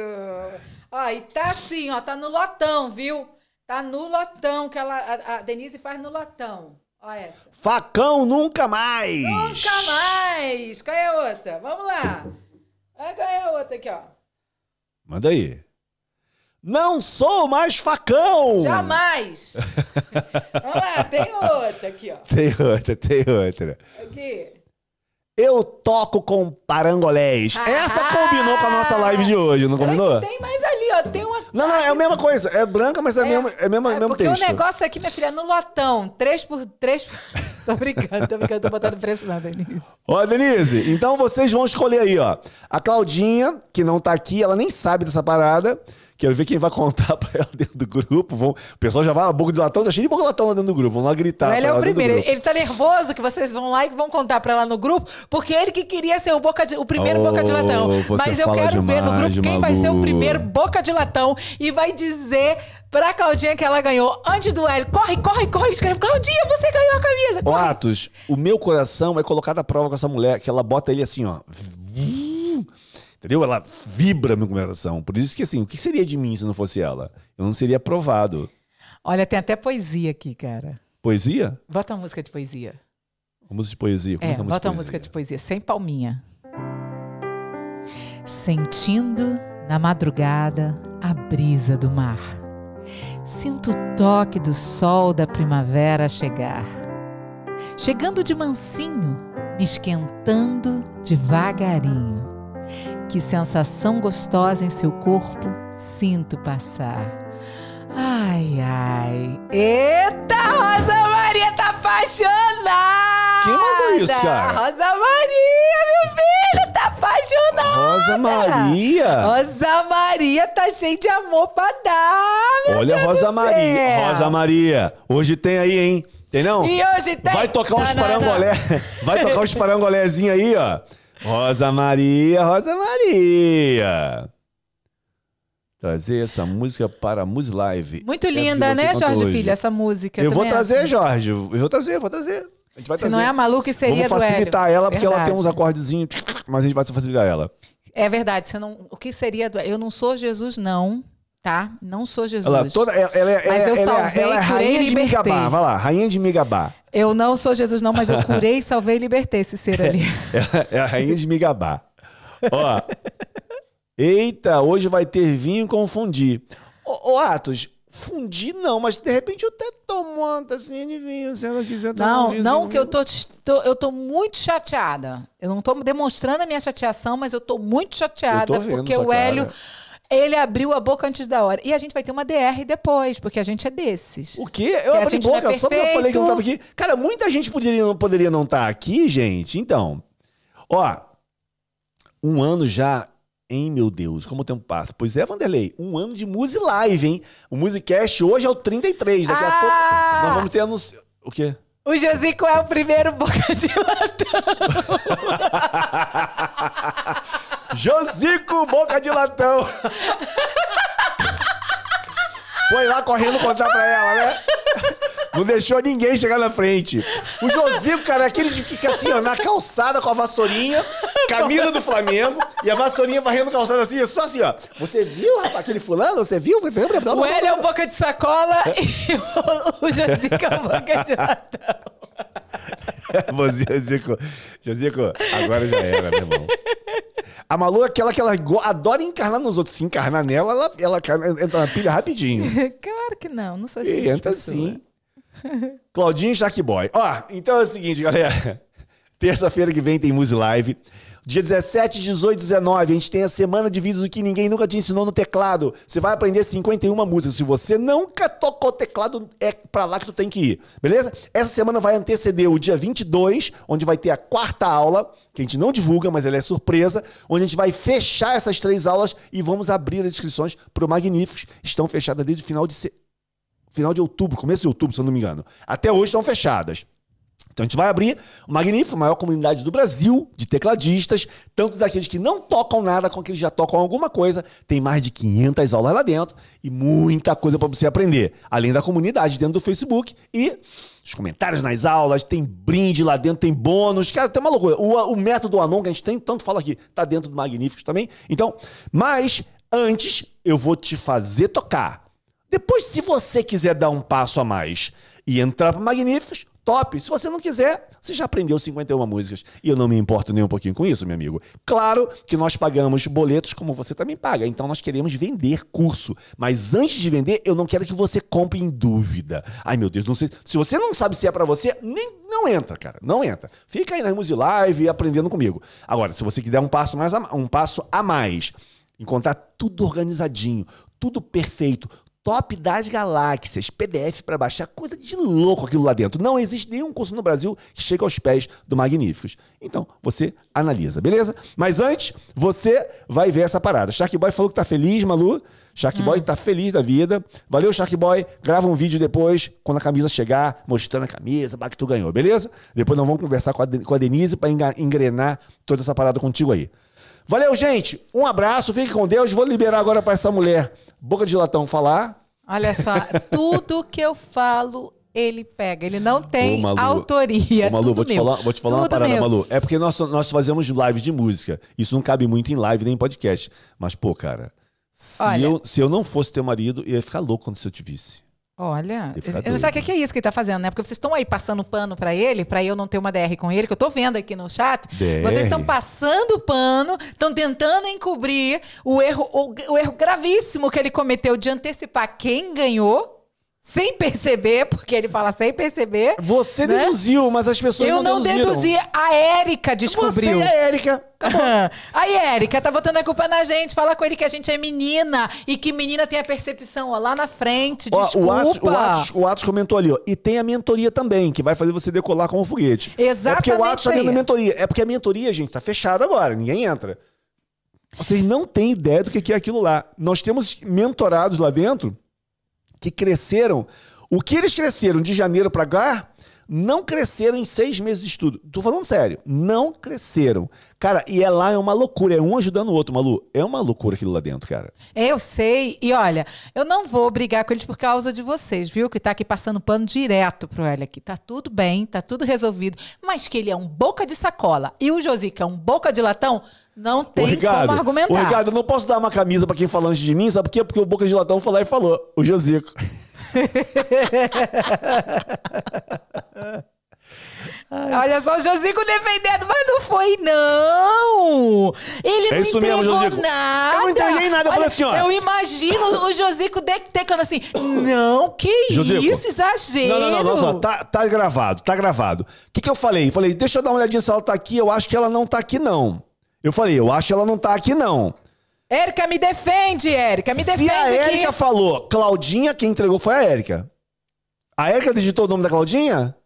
Ó, e tá assim, ó, tá no lotão, viu? Tá no lotão, que ela, a, a Denise faz no lotão. Ó essa. Facão nunca mais! Nunca mais! Qual é a outra? Vamos lá. Ah, Qual é a outra aqui, ó? Manda aí. Não sou mais facão! Jamais! Vamos lá, tem outra aqui, ó. Tem outra, tem outra. Aqui. Eu toco com parangolés. Ah! Essa combinou com a nossa live de hoje, não combinou? Tem mais Não, não, é a mesma coisa. É branca, mas é, mesmo, é mesmo, É mesmo porque texto. o negócio aqui, minha filha, é no lotão. 3 por 3 por... tô brincando, tô brincando, tô botando preço não, Denise. Ó, Denise, então vocês vão escolher aí, ó. A Claudinha, que não tá aqui, ela nem sabe dessa parada. Quero ver quem vai contar pra ela dentro do grupo. Vão... O pessoal já vai, a boca de latão, tá cheio de boca de latão lá dentro do grupo. Vão lá gritar. ele é o primeiro. Ele, tá nervoso que vocês vão lá e vão contar pra ela no grupo, porque ele que queria ser o, boca de- o primeiro Oh, boca de latão. Mas eu quero ver no demais, grupo quem vai ser o Malu. primeiro boca de latão e vai dizer pra Claudinha que ela ganhou antes do Hélio. Corre, corre, corre, escreve. Claudinha, você ganhou a camisa. Corre. Atos, o meu coração é colocado à prova com essa mulher, que ela bota ele assim, ó. Entendeu? Ela vibra meu coração. Por isso que, assim, o que seria de mim se não fosse ela? Eu não seria aprovado. Olha, tem até poesia aqui, cara. Poesia? Bota uma música de poesia. Uma música de poesia. Como É, que é a bota uma música de poesia, sem palminha. Sentindo na madrugada a brisa do mar. Sinto o toque do sol da primavera chegar. Chegando de mansinho, me esquentando devagarinho. Que sensação gostosa em seu corpo sinto passar. Ai, ai. Eita, Rosa Maria tá apaixonada! Quem mandou isso, cara? Rosa Maria, meu filho, tá apaixonada! Rosa Maria! Rosa Maria tá cheio de amor pra dar, meu Olha Deus Rosa Maria. céu. Rosa Maria. Hoje tem aí, hein? Tem não? E hoje tem... Vai tocar uns parangolé. Vai tocar uns parangolézinhos aí, ó. Rosa Maria, Rosa Maria. Trazer essa música para a Mus Live. Muito linda, né, Jorge hoje. Filho, essa música. Eu vou também trazer, acho. Jorge. Eu vou trazer, vou trazer. A gente vai Se trazer. não é a Malu, que seria Vamos facilitar ela, porque ela tem uns acordezinhos, mas a gente vai facilitar ela. É verdade, você não... o que seria do Eu não sou Jesus, não, tá? Não sou Jesus. Ela, toda, ela, ela, é- Mas eu ela, ela, salvei, ela é curei rainha de. Migabá. Vai lá, rainha de Migabá. Eu não sou Jesus, não, mas eu curei, salvei e libertei esse ser ali. Ela é a rainha de Migabá. Ó. Eita, hoje vai ter vinho com fundi. Ô, ô, Atos, fundi não, mas de repente eu até tomo uma tacinha de vinho, se ela quiser tomar um Não, não, que eu tô, tô- eu tô muito chateada. Eu não tô demonstrando a minha chateação, mas eu tô muito chateada Eu tô porque o Hélio, cara. Ele abriu a boca antes da hora. E a gente vai ter uma DR depois, porque a gente é desses. O quê? Eu a abri gente não é boca só porque eu falei que não tava aqui. Cara, muita gente poderia, não poderia não estar aqui, gente. Então, ó, um ano já, hein, meu Deus, como o tempo passa. Pois é, Vanderlei, um ano de Muse Live, hein? O Musicast hoje é o 33. Daqui a Ah! pouco nós vamos ter anúncio. O quê? O Josico é o primeiro boca de latão. Josico Boca de Latão. Foi lá correndo contar pra ela, né? Não deixou ninguém chegar na frente. O Josico, cara, é aquele de que fica assim, ó, na calçada com a vassourinha, camisa do Flamengo, e a vassourinha varrendo a calçada assim, só assim, ó. Você viu, rapaz, aquele fulano? Você viu? O Hélio é o boca de sacola e o, o Josico é o boca de latão. Josico, Josico, agora já era, meu irmão. A Malu é aquela que ela adora encarnar nos outros. Se encarnar nela, ela, ela entra na pilha rapidinho. Claro que não, não sou de entra sim. Claudinho Shark Boy. Ó, então é o seguinte, galera. Terça-feira que vem tem Muse Live. Dia 17, 18, 19, a gente tem a semana de vídeos que ninguém nunca te ensinou no teclado. Você vai aprender 51 músicas. Se você nunca tocou teclado, é pra lá que tu tem que ir. Beleza? Essa semana vai anteceder o dia 22, onde vai ter a quarta aula, que a gente não divulga, mas ela é surpresa, onde a gente vai fechar essas três aulas e vamos abrir as inscrições pro Magníficos. Estão fechadas desde o final de, se- final de outubro, começo de outubro, se eu não me engano. Até hoje estão fechadas. Então a gente vai abrir o Magnífico, maior comunidade do Brasil de tecladistas, tanto daqueles que não tocam nada com aqueles que já tocam alguma coisa. Tem mais de 500 aulas lá dentro e muita coisa para você aprender. Além da comunidade dentro do Facebook e os comentários nas aulas, tem brinde lá dentro, tem bônus. Cara, tem uma loucura. O, o método Anon que a gente tem, tanto fala aqui, tá dentro do Magníficos também. Então, mas antes eu vou te fazer tocar. Depois, se você quiser dar um passo a mais e entrar para Magníficos, top. Se você não quiser, você já aprendeu 51 músicas. E eu não me importo nem um pouquinho com isso, meu amigo. Claro que nós pagamos boletos como você também paga. Então nós queremos vender curso. Mas antes de vender, eu não quero que você compre em dúvida. Ai, meu Deus, não sei. Se você não sabe se é para você, nem não entra, cara. Não entra. Fica aí na Muse Live aprendendo comigo. Agora, se você quiser um passo mais a, um passo a mais, encontrar tudo organizadinho, tudo perfeito, top das galáxias, PDF para baixar, coisa de louco aquilo lá dentro. Não existe nenhum curso no Brasil que chegue aos pés do Magníficos. Então, você analisa, beleza? Mas antes, você vai ver essa parada. Shark Boy falou que tá feliz, Malu. Shark hum. Boy tá feliz da vida. Valeu, Shark Boy. Grava um vídeo depois, quando a camisa chegar, mostrando a camisa, que tu ganhou, beleza? Depois nós vamos conversar com a, com a Denise para engrenar toda essa parada contigo aí. Valeu, gente. Um abraço, fique com Deus. Vou liberar agora para essa mulher boca de latão falar. Olha só, tudo que eu falo ele pega. Ele não tem Ô, Malu, autoria. Ô, Malu, vou te, falar, vou te falar uma parada, meu. Malu. É porque nós, nós fazemos lives de música. Isso não cabe muito em live nem em podcast. Mas, pô, cara, se, Olha, eu, se eu não fosse teu marido, eu ia ficar louco quando eu te visse. Olha, sabe o que é isso que ele tá fazendo, né? Porque vocês estão aí passando pano para ele, para eu não ter uma DR com ele, que eu tô vendo aqui no chat. DR. Vocês estão passando pano, estão tentando encobrir o erro, o, o erro gravíssimo que ele cometeu de antecipar quem ganhou sem perceber, porque ele fala sem perceber. Você né? deduziu, mas as pessoas Eu não, não deduzi, a Érica descobriu. Você é a Érica. Aí, Érica, tá botando a culpa na gente. Fala com ele que a gente é menina e que menina tem a percepção ó, lá na frente. Ó, desculpa. O Atos, o, Atos, o Atos comentou ali, ó. E tem a mentoria também, que vai fazer você decolar como foguete. Exatamente. É porque o Atos tá dentro da mentoria. É porque a mentoria, gente, tá fechada agora. Ninguém entra. Vocês não têm ideia do que é aquilo lá. Nós temos mentorados lá dentro que cresceram. O que eles cresceram de janeiro para cá, não cresceram em seis meses de estudo. Tô falando sério, não cresceram. Cara, e é lá é uma loucura, é um ajudando o outro, Malu. É uma loucura aquilo lá dentro, cara. Eu sei, e olha, eu não vou brigar com eles por causa de vocês, viu? Que tá aqui passando pano direto pro Hélio aqui. Tá tudo bem, tá tudo resolvido, mas que ele é um boca de sacola e o Josica é um boca de latão, não tem Ricardo, como argumentar. Ô, Ricardo, eu não posso dar uma camisa para quem fala antes de mim, sabe por quê? Porque o boca de latão falou e falou, o Josico. Olha só o Josico defendendo, mas não foi, não! Ele é não entregou mesmo, nada. Eu não entreguei nada, eu Olha, falei assim, ó. Eu imagino o Josico teclando assim, não, que Josico, isso, exagero. Não, não, não, não, tá, tá gravado, tá gravado. O que, que eu falei? Eu falei, deixa eu dar uma olhadinha se ela tá aqui, eu acho que ela não tá aqui, não. Eu falei, eu acho que ela não tá aqui, não. Érica, me defende, Érica, me defende. Se a Érica que... falou Claudinha, quem entregou foi a Érica. A Érica digitou o nome da Claudinha?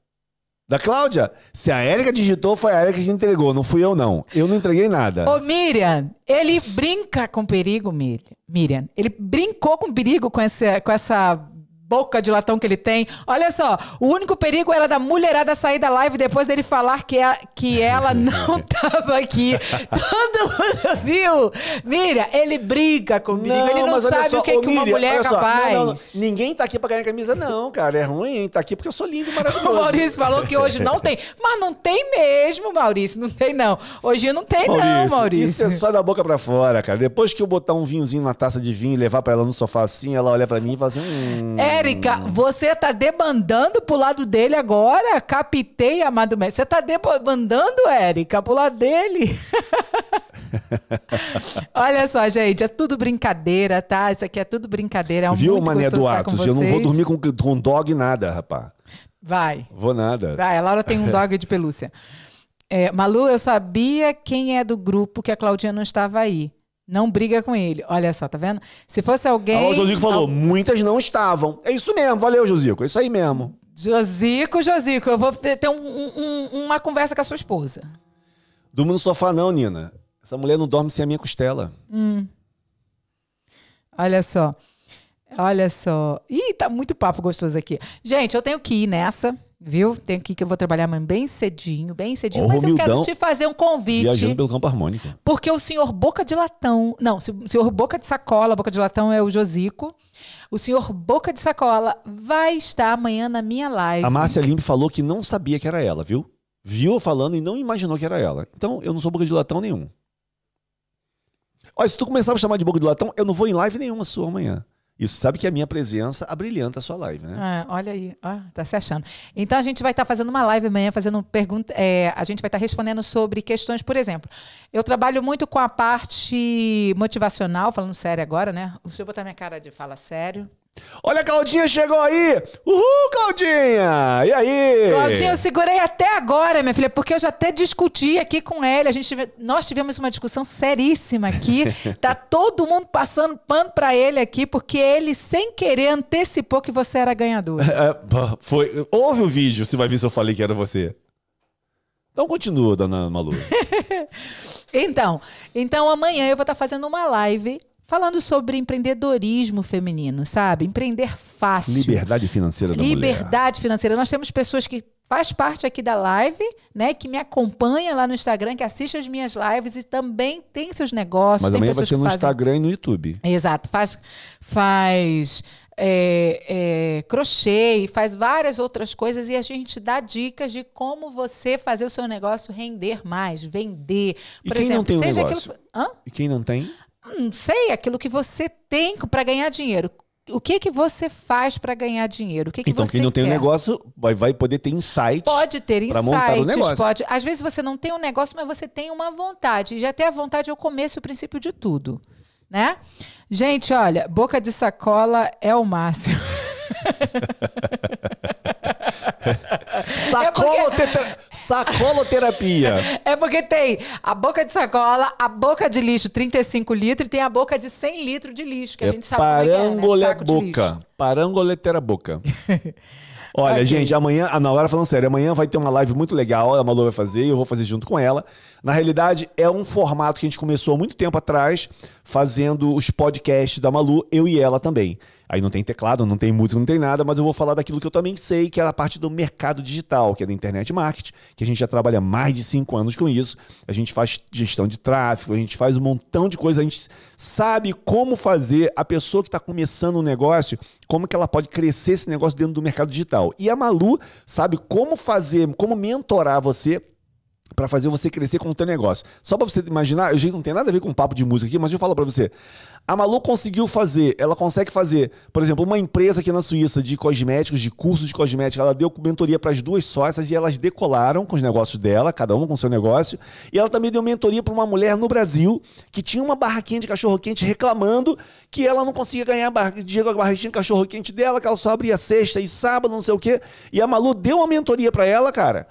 Da Cláudia? Se a Érica digitou, foi a Érica que entregou, não fui eu, não. Eu não entreguei nada. Ô, Miriam, ele brinca com perigo, Miriam. Ele brincou com perigo com essa, com essa boca de latão que ele tem. Olha só, o único perigo era da mulherada sair da live depois dele falar que, a, que ela não tava aqui. Todo mundo viu? Mira, ele briga com perigo. Não, ele não sabe só, o que, ô, que uma Miriam, mulher é capaz. Não, não, Ninguém tá aqui pra ganhar camisa, não, cara. É ruim, hein? Tá aqui porque eu sou lindo e maravilhoso. O Maurício falou que hoje não tem. Mas não tem mesmo, Maurício. Não tem, não. Hoje não tem, Maurício, não, Maurício. Isso é só da boca pra fora, cara. Depois que eu botar um vinhozinho na taça de vinho e levar pra ela no sofá assim, ela olha pra mim e fala assim. Hum, é Érica, você tá debandando pro lado dele agora? Captei, amado mestre. Você tá debandando, Érica, pro lado dele? Olha só, gente, é tudo brincadeira, tá? Isso aqui é tudo brincadeira. É um Viu, mané do Atos? Eu não vou dormir com, com dog nada, rapaz. Vai. Vou nada. Vai, a Laura tem um dog de pelúcia. É, Malu, eu sabia quem é do grupo que a Claudinha não estava aí. Não briga com ele. Olha só, tá vendo? Se fosse alguém. Ah, o Josico falou, muitas não estavam. É isso mesmo, valeu, Josico. É isso aí mesmo. Josico, Josico, eu vou ter um, um, uma conversa com a sua esposa. Durmo no sofá, não, Nina. Essa mulher não dorme sem a minha costela. Hum. Olha só. Olha só. Ih, tá muito papo gostoso aqui. Gente, eu tenho que ir nessa. Viu? Tem aqui que eu vou trabalhar amanhã bem cedinho, bem cedinho. Ó, mas eu quero te fazer um convite. Viajando pelo campo harmônico. Porque o senhor Boca de Latão. Não, o senhor Boca de Sacola, Boca de Latão é o Josico. O senhor Boca de Sacola vai estar amanhã na minha live. A Márcia Limpe falou que não sabia que era ela, viu? Viu falando e não imaginou que era ela. Então, eu não sou boca de latão nenhum. Olha, se tu começar a me chamar de boca de latão, eu não vou em live nenhuma sua amanhã. Isso sabe que a minha presença abrilhanta a sua live, né? Ah, olha aí, ó, tá se achando. Então a gente vai estar fazendo uma live amanhã, fazendo pergunta. é, a gente vai estar respondendo sobre questões, por exemplo. Eu trabalho muito com a parte motivacional, falando sério agora, né? Deixa eu botar minha cara de fala sério. Olha, a Claudinha chegou aí! Uhul, Claudinha! E aí? Claudinha, eu segurei até agora, minha filha, porque eu já até discuti aqui com ele. A gente, tive- nós tivemos uma discussão seríssima aqui. tá todo mundo passando pano pra ele aqui, porque ele, sem querer, antecipou que você era ganhador. É, foi. Ouve o vídeo, você vai ver se eu falei que era você. Então continua, dona Malu. Então, então amanhã eu vou estar fazendo uma live falando sobre empreendedorismo feminino, sabe? Empreender fácil. Liberdade financeira da mulher. Liberdade financeira. Nós temos pessoas que faz parte aqui da live, né, que me acompanha lá no Instagram, que assiste as minhas lives e também tem seus negócios. Mas tem amanhã vai ser no fazem- Instagram e no YouTube. Exato, faz, faz é, é, crochê, faz várias outras coisas e a gente dá dicas de como você fazer o seu negócio render mais, vender. E Por quem não exemplo, tem um seja negócio? aquilo. E quem não tem? Não sei, aquilo que você tem para ganhar dinheiro. O que que você faz para ganhar dinheiro? O que que então, quem não tem um negócio vai, vai poder ter insight. Pode ter pra montar o insights, negócio. pode. Às vezes você não tem um negócio, mas você tem uma vontade. E já ter a vontade é o começo e o princípio de tudo, né? Gente, olha, boca de sacola é o máximo. Sacolote- Sacoloterapia. É porque tem a boca de sacola, a boca de lixo 35 litros e tem a boca de 100 litros de lixo, que a É gente sabe como é que é, né? parangole boca. Parangoletera boca. Olha, Ok. gente, amanhã, ah, não, agora falando sério, amanhã vai ter uma live muito legal, a Malu vai fazer e eu vou fazer junto com ela. Na realidade, é um formato que a gente começou há muito tempo atrás, fazendo os podcasts da Malu, eu e ela também. Aí não tem teclado, não tem música, não tem nada, mas eu vou falar daquilo que eu também sei, que é a parte do mercado digital, que é da internet marketing, que a gente já trabalha mais de cinco anos com isso. A gente faz gestão de tráfego, a gente faz um montão de coisa, a gente sabe como fazer a pessoa que está começando um negócio, como que ela pode crescer esse negócio dentro do mercado digital. E a Malu sabe como fazer, como mentorar você para fazer você crescer com o teu negócio. Só para você imaginar, eu não tem nada a ver com papo de música aqui, mas eu falo para você. A Malu conseguiu fazer, ela consegue fazer, por exemplo, uma empresa aqui na Suíça de cosméticos, de cursos de cosméticos, ela deu mentoria para as duas sócias e elas decolaram com os negócios dela, cada uma com seu negócio. E ela também deu mentoria para uma mulher no Brasil que tinha uma barraquinha de cachorro quente reclamando que ela não conseguia ganhar dinheiro com a barraquinha de cachorro quente dela, que ela só abria sexta e sábado, não sei o quê. E a Malu deu uma mentoria para ela, cara.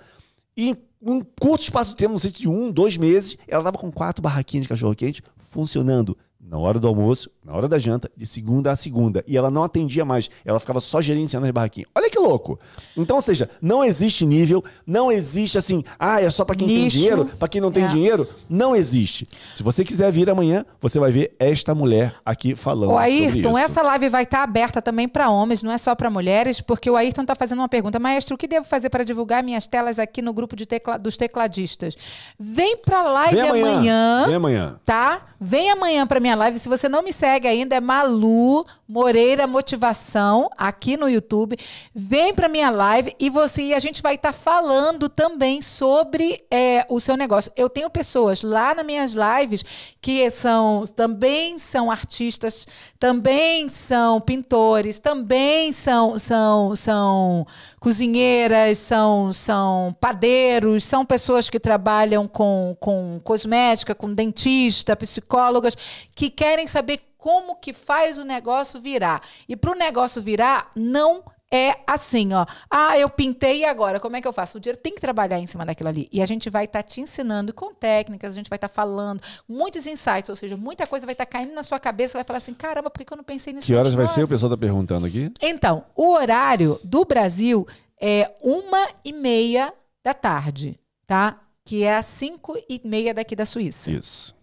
E em um curto espaço de tempo, não sei se de um, dois meses, ela tava com quatro barraquinhas de cachorro-quente funcionando. Na hora do almoço, na hora da janta, de segunda a segunda. E ela não atendia mais, ela ficava só gerenciando as barraquinhas. Olha que louco! Então, ou seja, não existe nível, não existe assim, ah, é só pra quem tem dinheiro, pra quem não tem É. dinheiro. Não existe. Se você quiser vir amanhã, você vai ver esta mulher aqui falando. Sobre Ayrton, essa live vai estar aberta também para homens, não é só para mulheres, porque o Ayrton está fazendo uma pergunta. Maestro, o que devo fazer para divulgar minhas telas aqui no grupo de tecla- dos tecladistas? Vem para a live Vem amanhã. amanhã. Vem amanhã. Tá? Vem amanhã para minha live. Se você não me segue ainda, é Malu Moreira Motivação aqui no YouTube. Vem para minha live e você e a gente vai estar falando também sobre é, o seu negócio. Eu tenho pessoas lá nas minhas lives que são também são artistas, também são pintores, também são são são cozinheiras, são são padeiros, são pessoas que trabalham com, com cosmética, com dentista, psicólogas, que querem saber como que faz o negócio virar. E para o negócio virar, não é assim, ó. Ah, eu pintei e agora? Como é que eu faço? O dinheiro tem que trabalhar em cima daquilo ali. E a gente vai estar te ensinando com técnicas, a gente vai estar falando muitos insights, ou seja, muita coisa vai estar caindo na sua cabeça, você vai falar assim, caramba, por que eu não pensei nisso? Que horas vai ser? O pessoal tá perguntando aqui. Então, o horário do Brasil é uma e meia da tarde, tá? Que é às cinco e meia daqui da Suíça. Isso.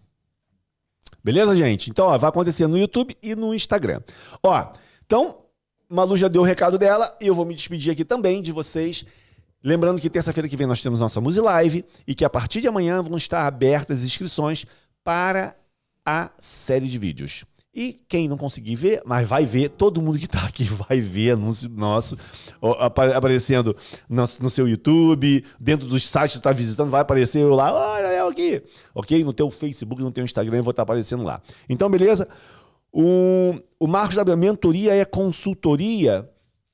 Beleza, gente? Então, ó, vai acontecer no YouTube e no Instagram. Ó, então, Malu já deu o recado dela e eu vou me despedir aqui também de vocês. Lembrando que terça-feira que vem nós temos nossa Muse Live e que a partir de amanhã vão estar abertas as inscrições para a série de vídeos. E quem não conseguir ver, mas vai ver, todo mundo que está aqui vai ver anúncio nosso aparecendo no, seu YouTube, dentro dos sites que está visitando, vai aparecer eu lá, olha eu aqui, ok? No teu Facebook, no teu Instagram, eu vou estar tá aparecendo lá. Então, beleza? O, o Marcos da Mentoria é consultoria?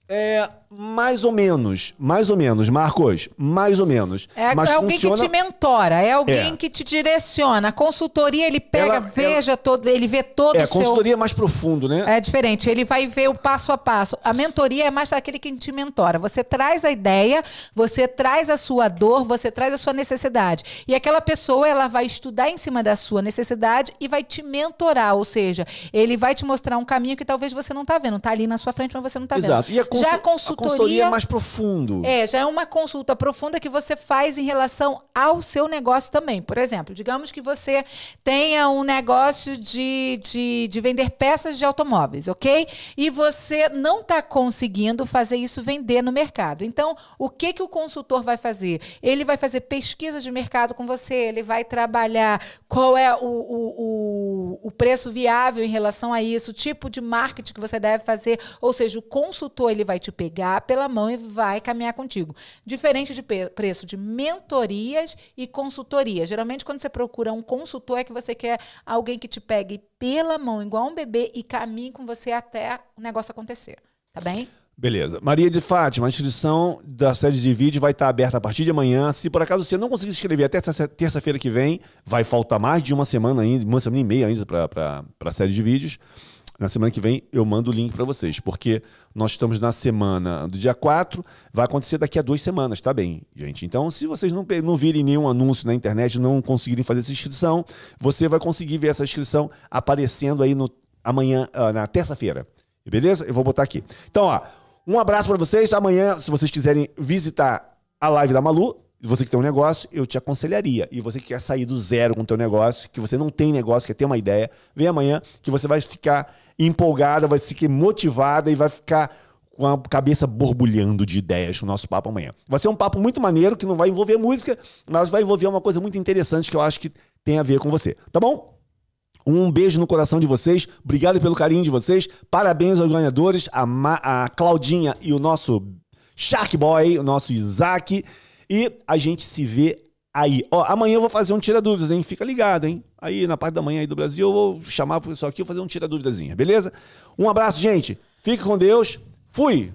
É mais ou menos, mais ou menos, Marcos, mais ou menos. É, Mas é alguém funciona... que te mentora, é alguém é. que te direciona. A consultoria, ele pega, ela, veja ela... todo, ele vê todo é, o seu... É, consultoria é mais profundo, né? É diferente, ele vai ver o passo a passo. A mentoria é mais daquele que te mentora. Você traz a ideia, você traz a sua dor, você traz a sua necessidade. E aquela pessoa, ela vai estudar em cima da sua necessidade e vai te mentorar, ou seja, ele vai te mostrar um caminho que talvez você não está vendo. Está ali na sua frente, mas você não está vendo. Exato. E a, consul... Já a consultoria... Consultoria é mais profundo. É, já é uma consulta profunda que você faz em relação ao seu negócio também. Por exemplo, digamos que você tenha um negócio de, de, de vender peças de automóveis, ok? E você não está conseguindo fazer isso vender no mercado. Então, o que, que o consultor vai fazer? Ele vai fazer pesquisa de mercado com você, ele vai trabalhar qual é o, o, o, o preço viável em relação a isso, o tipo de marketing que você deve fazer. Ou seja, o consultor ele vai te pegar pela mão e vai caminhar contigo. Diferente de preço de mentorias e consultoria. Geralmente, quando você procura um consultor, é que você quer alguém que te pegue pela mão, igual um bebê, e caminhe com você até o negócio acontecer. Tá bem? Beleza. Maria de Fátima, a inscrição da série de vídeo vai estar aberta a partir de amanhã. Se por acaso você não conseguir se inscrever até terça-feira que vem, vai faltar mais de uma semana ainda, uma semana e meia ainda para a série de vídeos. Na semana que vem eu mando o link para vocês, porque nós estamos na semana do dia 4, vai acontecer daqui a duas semanas, tá bem, gente? Então, se vocês não, não virem nenhum anúncio na internet, não conseguirem fazer essa inscrição, você vai conseguir ver essa inscrição aparecendo aí no, amanhã, uh, na terça-feira. Beleza? Eu vou botar aqui. Então, ó, um abraço para vocês. Amanhã, se vocês quiserem visitar a live da Malu, você que tem um negócio, eu te aconselharia. E você que quer sair do zero com o teu negócio, que você não tem negócio, quer ter uma ideia, vem amanhã que você vai ficar empolgada, vai ficar motivada e vai ficar com a cabeça borbulhando de ideias no nosso papo amanhã. Vai ser um papo muito maneiro que não vai envolver música, mas vai envolver uma coisa muito interessante que eu acho que tem a ver com você. Tá bom? Um beijo no coração de vocês. Obrigado pelo carinho de vocês. Parabéns aos ganhadores, a, Ma a Claudinha e o nosso Shark Boy, o nosso Isaac. E a gente se vê aí. Ó, amanhã eu vou fazer um tira dúvidas, hein? Fica ligado, hein? Aí na parte da manhã aí do Brasil eu vou chamar o pessoal aqui e fazer um tira dúvidazinha, beleza? Um abraço, gente. Fique com Deus. Fui.